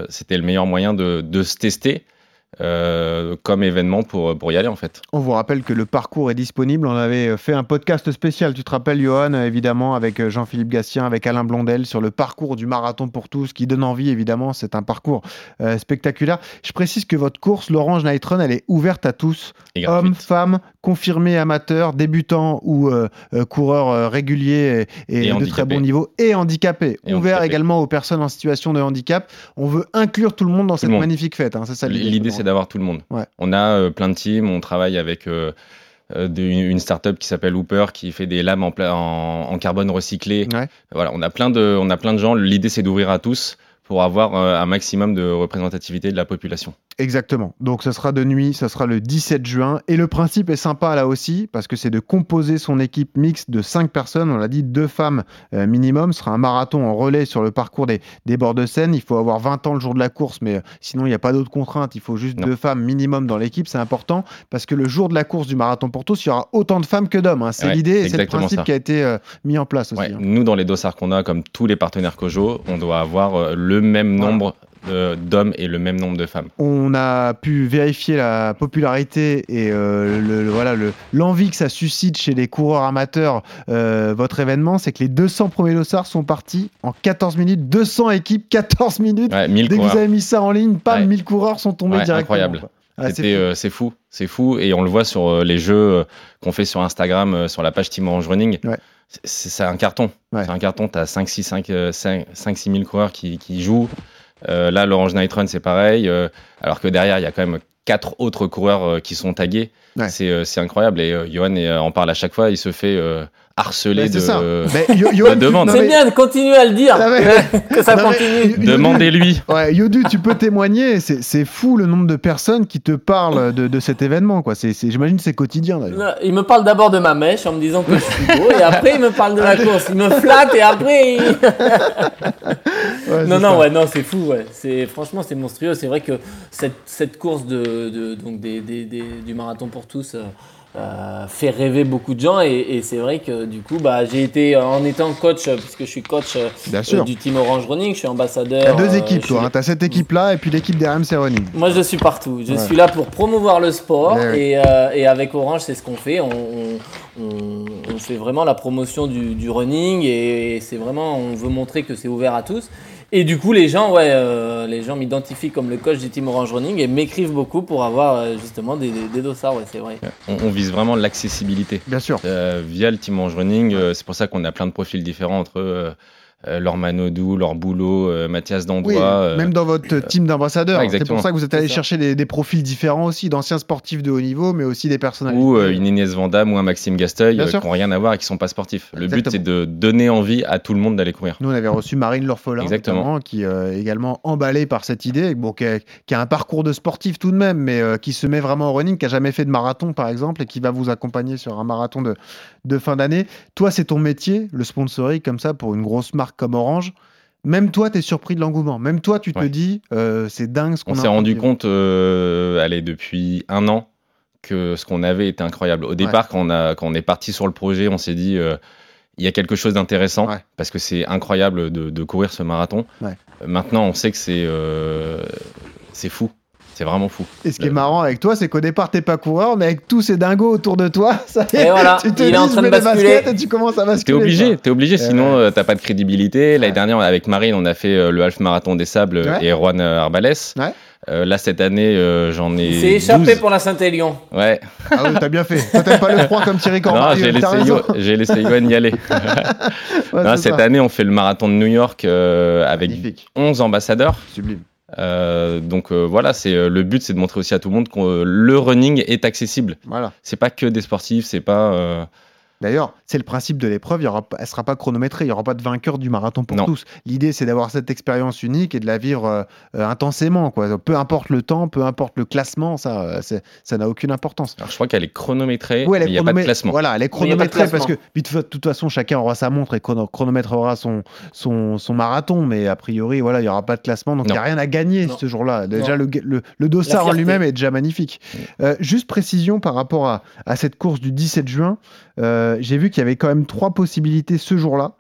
c'était le meilleur moyen de, de se tester euh, comme événement pour, pour y aller, en fait. On vous rappelle que le parcours est disponible. On avait euh, fait un podcast spécial, tu te rappelles, Johan, euh, évidemment, avec euh, Jean-Philippe Gastien, avec Alain Blondel, sur le parcours du marathon pour tous, qui donne envie, évidemment. C'est un parcours euh, spectaculaire. Je précise que votre course, l'Orange Night Run, elle est ouverte à tous, hommes, femmes, confirmés, amateurs, débutants ou euh, euh, coureurs euh, réguliers et, et Et de très bon niveau, et handicapés. Et Ouvert également aux personnes en situation de handicap. On veut inclure tout le monde dans cette monde. magnifique fête. hein. C'est ça l'idée. C'est d'avoir tout le monde. Ouais. On a euh, plein de teams, on travaille avec euh, euh, de- une, startup qui s'appelle Hooper qui fait des lames en, pla- en, en carbone recyclé. Ouais. Voilà, on a plein de, on a plein de gens. L'idée, c'est d'ouvrir à tous pour avoir euh, un maximum de représentativité de la population. Exactement. Donc ce sera de nuit, ça sera le 17 juin. Et le principe est sympa là aussi, parce que c'est de composer son équipe mixte de 5 personnes. On l'a dit, deux femmes euh, minimum. Ce sera un marathon en relais sur le parcours des, des bords de Seine. Il faut avoir 20 ans le jour de la course, mais euh, sinon il n'y a pas d'autres contraintes. Il faut juste Non. deux femmes minimum dans l'équipe. C'est important, parce que le jour de la course du marathon pour tous, il y aura autant de femmes que d'hommes. hein. C'est Ouais, l'idée et c'est le principe ça. qui a été euh, mis en place aussi. Ouais, hein. Nous, dans les dossards qu'on a, comme tous les partenaires Cojo, on doit avoir euh, le même nombre euh, d'hommes et le même nombre de femmes. On a pu vérifier la popularité et euh, le, le- voilà le- l'envie que ça suscite chez les coureurs amateurs. euh, votre événement, c'est que les 200 premiers dossards sont partis en 14 minutes. 200 équipes, 14 minutes. Ouais, 1000 Dès que coureurs. vous avez mis ça en ligne, pam, Ouais. 1000 coureurs sont tombés Ouais, directement. incroyable. Ah, euh, c'est fou, c'est fou, et on le voit sur euh, les jeux euh, qu'on fait sur Instagram, euh, sur la page Team Orange Running. Ouais. C'est- un carton. Ouais. C'est un carton. T'as 5 6 5 euh, 5 5 6 000 coureurs qui, qui jouent. Euh, là, l'Orange Night Run, c'est pareil. euh, alors que derrière, il y a quand même quatre autres coureurs euh, qui sont tagués. Ouais. C'est euh, c'est incroyable. Et euh, Johan euh, en parle à chaque fois. Il se fait euh, c'est de. ça. Mais Yo- Johan, tu- demande. C'est mais- bien de continuer à le dire. Non, mais- que ça non, mais- continue. Yodu- Demandez-lui. Ouais, Yodu, tu peux témoigner. C'est c'est fou le nombre de personnes qui te parlent de, de cet événement. quoi. J'imagine que c'est quotidien Il me parle d'abord de ma mèche en me disant que je suis beau et après il me parle de la course. Il me flatte et après il... Ouais, Non, non, ça. ouais, non, c'est fou, ouais. C'est, franchement, c'est monstrueux. C'est vrai que cette, cette course de, de- donc des, des- des- du marathon pour tous euh, euh, fait rêver beaucoup de gens. Et, et c'est vrai que du coup, bah, j'ai été, euh, en étant coach, euh, puisque je suis coach euh, du team Orange Running, je suis ambassadeur. T'as deux euh, équipes, je toi. suis- hein. T'as cette équipe-là et puis l'équipe d'RMC Running. Moi, je suis partout. Je Ouais. suis là pour promouvoir le sport ouais. et, euh, et avec Orange, c'est ce qu'on fait. On, on- fait vraiment la promotion du, du running et, c'est vraiment, on veut montrer que c'est ouvert à tous. Et du coup, les gens, ouais, euh, les gens m'identifient comme le coach du team Orange Running et m'écrivent beaucoup pour avoir euh, justement des, des, des dossards. Ouais, c'est vrai. On, on vise vraiment l'accessibilité. Bien sûr. Euh, via le Team Orange Running. euh, c'est pour ça qu'on a plein de profils différents entre euh, Laure Manodou, Laure Boulot, euh, Mathias Dandois. Oui, euh, même dans votre team d'ambassadeurs. ouais, c'est pour ça que vous êtes allé chercher des, des profils différents aussi, d'anciens sportifs de haut niveau, mais aussi des personnalités. ou euh, une Inès Vandamme ou un Maxime Gasteuil euh, qui n'ont rien à voir et qui sont pas sportifs. Le but, c'est de donner envie à tout le monde d'aller courir. Nous, on avait reçu Marine Lorfolin, qui euh, est également emballée par cette idée, bon, qui, a, qui a un parcours de sportif tout de même, mais euh, qui se met vraiment au running, qui a jamais fait de marathon, par exemple, et qui va vous accompagner sur un marathon de, de fin d'année. Toi, c'est ton métier, le sponsoring, comme ça, pour une grosse marque comme Orange. Même toi, tu es surpris de l'engouement. Même toi, tu te Ouais. dis, euh, c'est dingue ce qu'on On a s'est train de rendu compte, euh, allez, depuis un an, que ce qu'on avait était incroyable. Au départ, quand, on a, quand on est parti sur le projet, on s'est dit, euh, il y a quelque chose d'intéressant, Ouais. parce que c'est incroyable de, de courir ce marathon. Maintenant, on sait que c'est c'est fou. C'est vraiment fou. Et ce qui est Euh, marrant avec toi, c'est qu'au départ, t'es pas coureur, mais avec tous ces dingos autour de toi, ça y est, Et voilà, tu te il dis, est en train de basculer. et tu commences à basculer. T'es obligé, t'es obligé, sinon ouais. euh, t'as pas de crédibilité. L'année Ouais. dernière, avec Marine, on a fait euh, le half marathon des sables euh, Ouais. et Juan euh, Arbalès. Ouais. Euh, là, cette année, euh, j'en ai. Il s'est échappé 12. pour la Saint-Élion. Ouais. Ah oui, t'as bien fait. T'aimes pas le froid comme Thierry Non, Corbario. j'ai laissé, raison. Yo- j'ai laissé Yoann y aller. Ouais, Non, c'est cette ça. année, on fait le marathon de New York euh, avec Magnifique, 11 ambassadeurs. sublime. Euh, donc euh, voilà, c'est euh, le but, c'est de montrer aussi à tout le monde que euh, le running est accessible. Voilà. C'est pas que des sportifs, c'est pas. D'ailleurs, c'est le principe de l'épreuve. Il y aura, pas- elle sera pas chronométrée. Il y aura pas de vainqueur du marathon pour Non. tous. L'idée, c'est d'avoir cette expérience unique et de la vivre euh, euh, intensément. Quoi. Peu importe le temps, peu importe le classement, ça, euh, ça n'a aucune importance. Alors, je crois qu'elle est chronométrée, Oui, elle est mais il n'y a pas de classement. Voilà, elle est chronométrée parce que de toute- façon, chacun aura sa montre et chrono- chronométrera son, son, son marathon. Mais a priori, voilà, il n'y aura pas de classement. Donc, il n'y a rien à gagner Non. ce jour-là. Déjà, le, le, le dossard en lui-même est déjà magnifique. Euh, juste précision par rapport à, à cette course du 17 juin. euh, J'ai vu qu'il y avait quand même trois possibilités ce jour-là.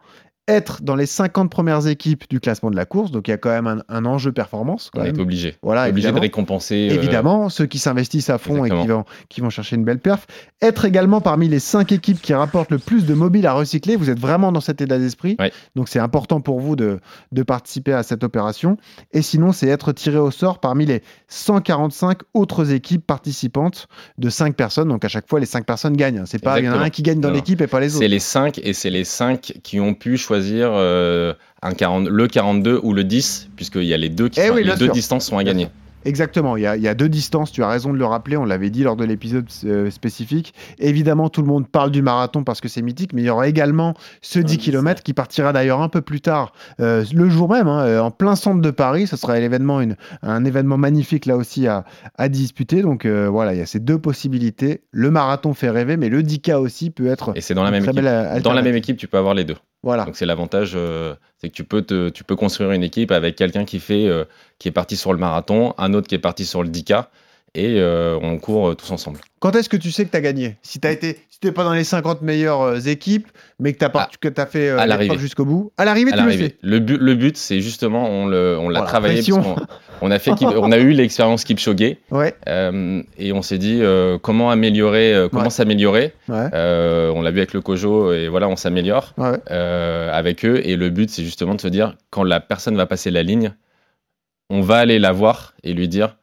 Être dans les 50 premières équipes du classement de la course, donc il y a quand même un, un enjeu performance. quand On même. est obligé. Voilà, obligé de récompenser. euh, Évidemment, ceux qui s'investissent à fond et qui vont, qui vont chercher une belle perf. Être également parmi les cinq équipes qui rapportent le plus de mobiles à recycler. Vous êtes vraiment dans cet état d'esprit. Ouais. Donc c'est important pour vous de, de participer à cette opération. Et sinon, c'est être tiré au sort parmi les 145 autres équipes participantes de 5 personnes. Donc à chaque fois, les 5 personnes gagnent. C'est pas, il y en a un qui gagne dans l'équipe et pas les C'est autres. les 5 et c'est les 5 qui ont pu choisir euh, un 40, le 42 ou le 10, puisqu'il y a les deux, qui Eh sont- oui, les deux distances sont à gagner. Exactement, il y, a, il y a deux distances, tu as raison de le rappeler, on l'avait dit lors de l'épisode euh, spécifique. Évidemment, tout le monde parle du marathon parce que c'est mythique, mais il y aura également ce 10 km qui partira d'ailleurs un peu plus tard, euh, le jour même, hein, euh, en plein centre de Paris. Ce sera l'événement, une- un événement magnifique là aussi à, à disputer. Donc euh, voilà, il y a ces deux possibilités. Le marathon fait rêver, mais le 10K aussi peut être Et c'est dans la même très équipe. belle Dans la même équipe, tu peux avoir les deux. Voilà. Donc c'est l'avantage, euh, c'est que tu peux, tu peux construire une équipe avec quelqu'un qui fait, euh, qui est parti sur le marathon, un autre qui est parti sur le 10K, et euh, on court euh, tous ensemble. Quand est-ce que tu sais que tu as gagné? Si tu été, si t'es pas dans les 50 meilleures euh, équipes, mais que tu as, as fait euh, l'épreuve jusqu'au bout, à l'arrivée, tu le sais. Le but, le but, c'est justement, on on l'a Oh, la travaillé, parce qu'on- on a fait, on a eu l'expérience Kipchoge, Ouais, euh, et on s'est dit comment améliorer, comment s'améliorer? ouais, on l'a vu avec le Kojo, et voilà, on s'améliore ouais. avec eux. Et le but, c'est justement de se dire, quand la personne va passer la ligne, on va aller la voir et lui dire,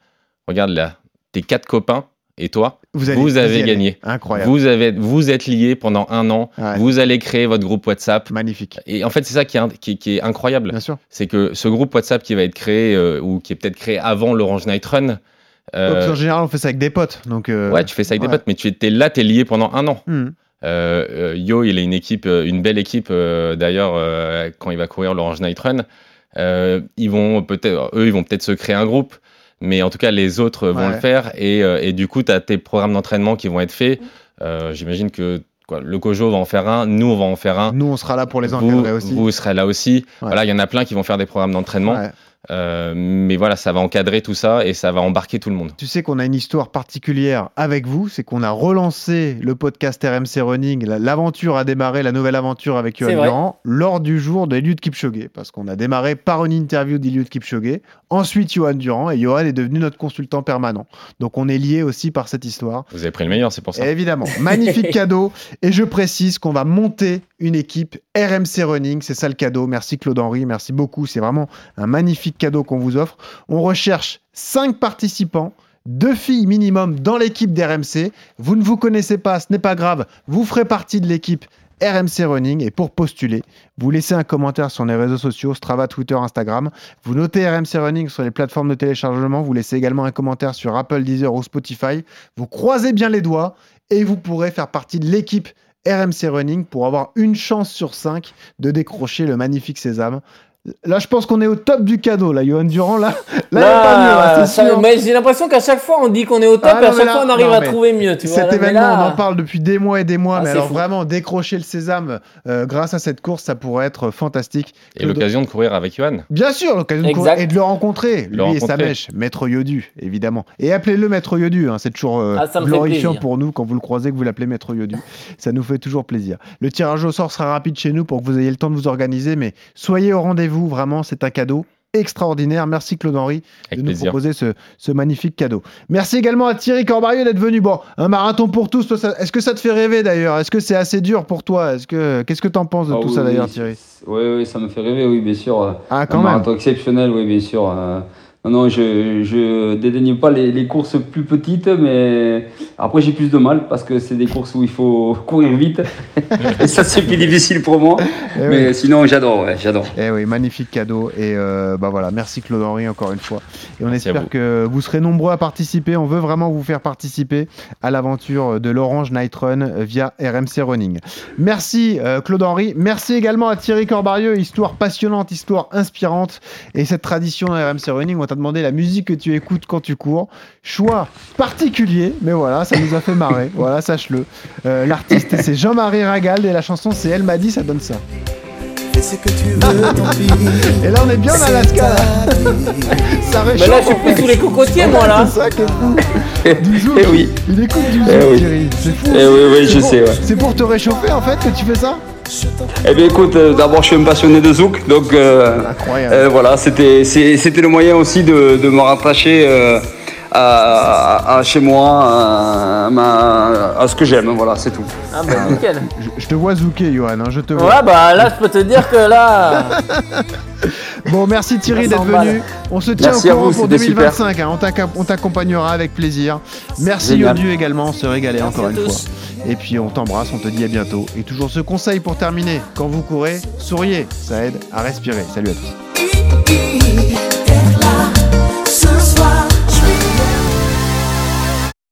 regarde là, tes quatre copains et toi, Vous, allez- vous avez gagné. Incroyable. Vous, avez, vous êtes liés pendant un an, Ouais. vous allez créer votre groupe WhatsApp. Magnifique. Et en fait, c'est ça qui est, in- qui, qui est incroyable. Bien sûr. C'est que ce groupe WhatsApp qui va être créé, euh, ou qui est peut-être créé avant l'Orange Night Run, euh, en général, on fait ça avec des potes. Donc, euh, ouais, tu fais ça avec ouais. des potes, mais tu es là, tu es lié pendant un an. hmm. Euh, Yo, il a une équipe, une belle équipe d'ailleurs quand il va courir l'Orange Night Run. Ils vont peut-être, eux, ils vont peut-être se créer un groupe, mais en tout cas les autres vont Ouais. le faire et, euh, et du coup, tu as tes programmes d'entraînement qui vont être faits. Euh, J'imagine que quoi, le Kojo va en faire un, nous on va en faire un. Nous, on sera là pour les vous, encadrer aussi. vous serez là aussi. Ouais. Voilà, il y en a plein qui vont faire des programmes d'entraînement, Ouais. Euh, mais voilà, ça va encadrer tout ça et ça va embarquer tout le monde. Tu sais qu'on a une histoire particulière avec vous, c'est qu'on a relancé le podcast RMC Running. La- L'aventure a démarré, la nouvelle aventure avec Yoann. Durand, lors du jour d'Eliud Kipchoge. Parce qu'on a démarré par une interview d'Eliud Kipchoge, ensuite Yoann Durand, et Yoann est devenu notre consultant permanent. Donc on est liés aussi par cette histoire. Vous avez pris le meilleur, c'est pour ça. Évidemment, magnifique cadeau. Et je précise qu'on va monter une équipe RMC Running. C'est ça le cadeau. Merci Claude Henry, merci beaucoup. C'est vraiment un magnifique cadeau qu'on vous offre. On recherche 5 participants. Deux filles minimum dans l'équipe d'RMC. Vous ne vous connaissez pas, ce n'est pas grave. Vous ferez partie de l'équipe RMC Running. Et pour postuler, vous laissez un commentaire sur les réseaux sociaux, Strava, Twitter, Instagram. Vous notez RMC Running sur les plateformes de téléchargement. Vous laissez également un commentaire sur Apple, Deezer ou Spotify. Vous croisez bien les doigts et vous pourrez faire partie de l'équipe RMC Running pour avoir une chance sur cinq de décrocher le magnifique sésame. Là, je pense qu'on est au top du cadeau, là, Johan Durand. Là, là, il y a pas mieux, là, c'est ça- sûr. mais j'ai l'impression qu'à chaque fois on dit qu'on est au top Ah, et à chaque là- fois on arrive non, à trouver mieux. Tu vois, Cet événement, là- on en parle depuis des mois et des mois, Ah, mais alors fou. vraiment décrocher le sésame euh, grâce à cette course, ça pourrait être fantastique. Et l'occasion de courir avec Johan. Bien sûr, l'occasion de courir et de le rencontrer, Le lui et sa mèche, Maître Yodu, évidemment. Et appelez-le Maître Yodu, hein, c'est toujours euh, Ah, glorifiant pour nous quand vous le croisez, que vous l'appelez Maître Yodu. Ça nous fait toujours plaisir. Le tirage au sort sera rapide chez nous pour que vous ayez le temps de vous organiser, mais soyez au rendez-vous, vraiment, c'est un cadeau extraordinaire. Merci Claude Henry Avec de nous plaisir. proposer ce, ce magnifique cadeau. Merci également à Thierry Corbarieux d'être venu. Bon, un marathon pour tous, est-ce que ça te fait rêver d'ailleurs? Est-ce que c'est assez dur pour toi? Est-ce que Qu'est-ce que tu en penses de Ah tout oui, ça oui, d'ailleurs c'est- Thierry? Oui, oui, ça me fait rêver, oui, bien sûr. Ah un quand même marathon exceptionnel, oui, bien sûr. Euh, non, je, je dédaigne pas les, les courses plus petites, mais après j'ai plus de mal parce que c'est des courses où il faut courir vite. Et ça, c'est plus difficile pour moi. Eh oui. Mais sinon, j'adore, ouais, j'adore. Eh oui, magnifique cadeau. Et euh, bah voilà, merci Claude Henry encore une fois. Et on Merci espère vous. que vous serez nombreux à participer. On veut vraiment vous faire participer à l'aventure de l'Orange Night Run via RMC Running. Merci euh, Claude Henry. Merci également à Thierry Corbarieux. Histoire passionnante, histoire inspirante. Et cette tradition RMC Running, on t'a demandé la musique que tu écoutes quand tu cours. Choix particulier, mais voilà, ça nous a fait marrer. voilà, sache-le. Euh, L'artiste, c'est Jean-Marie Ragal et la chanson, c'est Elle m'a dit, ça donne ça. Et là, on est bien en Alaska. Là. ça réchauffe. Mais là, je suis en fait. plus sous les cocotiers, moi, là. C'est ça qui est fou. Du zouk. Eh oui. Il écoute du zouk, Eh oui. Thierry. C'est fou. Eh oui, oui, C'est je pour- sais, ouais. C'est pour te réchauffer, en fait, que tu fais ça? Eh bien, écoute, euh, d'abord, je suis un passionné de zouk, donc euh, euh, voilà, c'était le moyen aussi de, de me rattacher euh, à, à- chez moi, à, ma- à ce que j'aime, voilà, c'est tout. Ah bah nickel. je, je te vois zouker, Johan. hein, je te vois. Ouais, bah là, je peux te dire que là. Bon, merci Thierry d'être venu. On se tient Merci au courant vous, pour c'était 2025. hein. On t'accompagnera avec plaisir. Merci. Yodu également. On se régaler Merci encore une tous. fois. Et puis on t'embrasse. On te dit à bientôt. Et toujours ce conseil pour terminer. Quand vous courez, souriez. Ça aide à respirer. Salut à tous.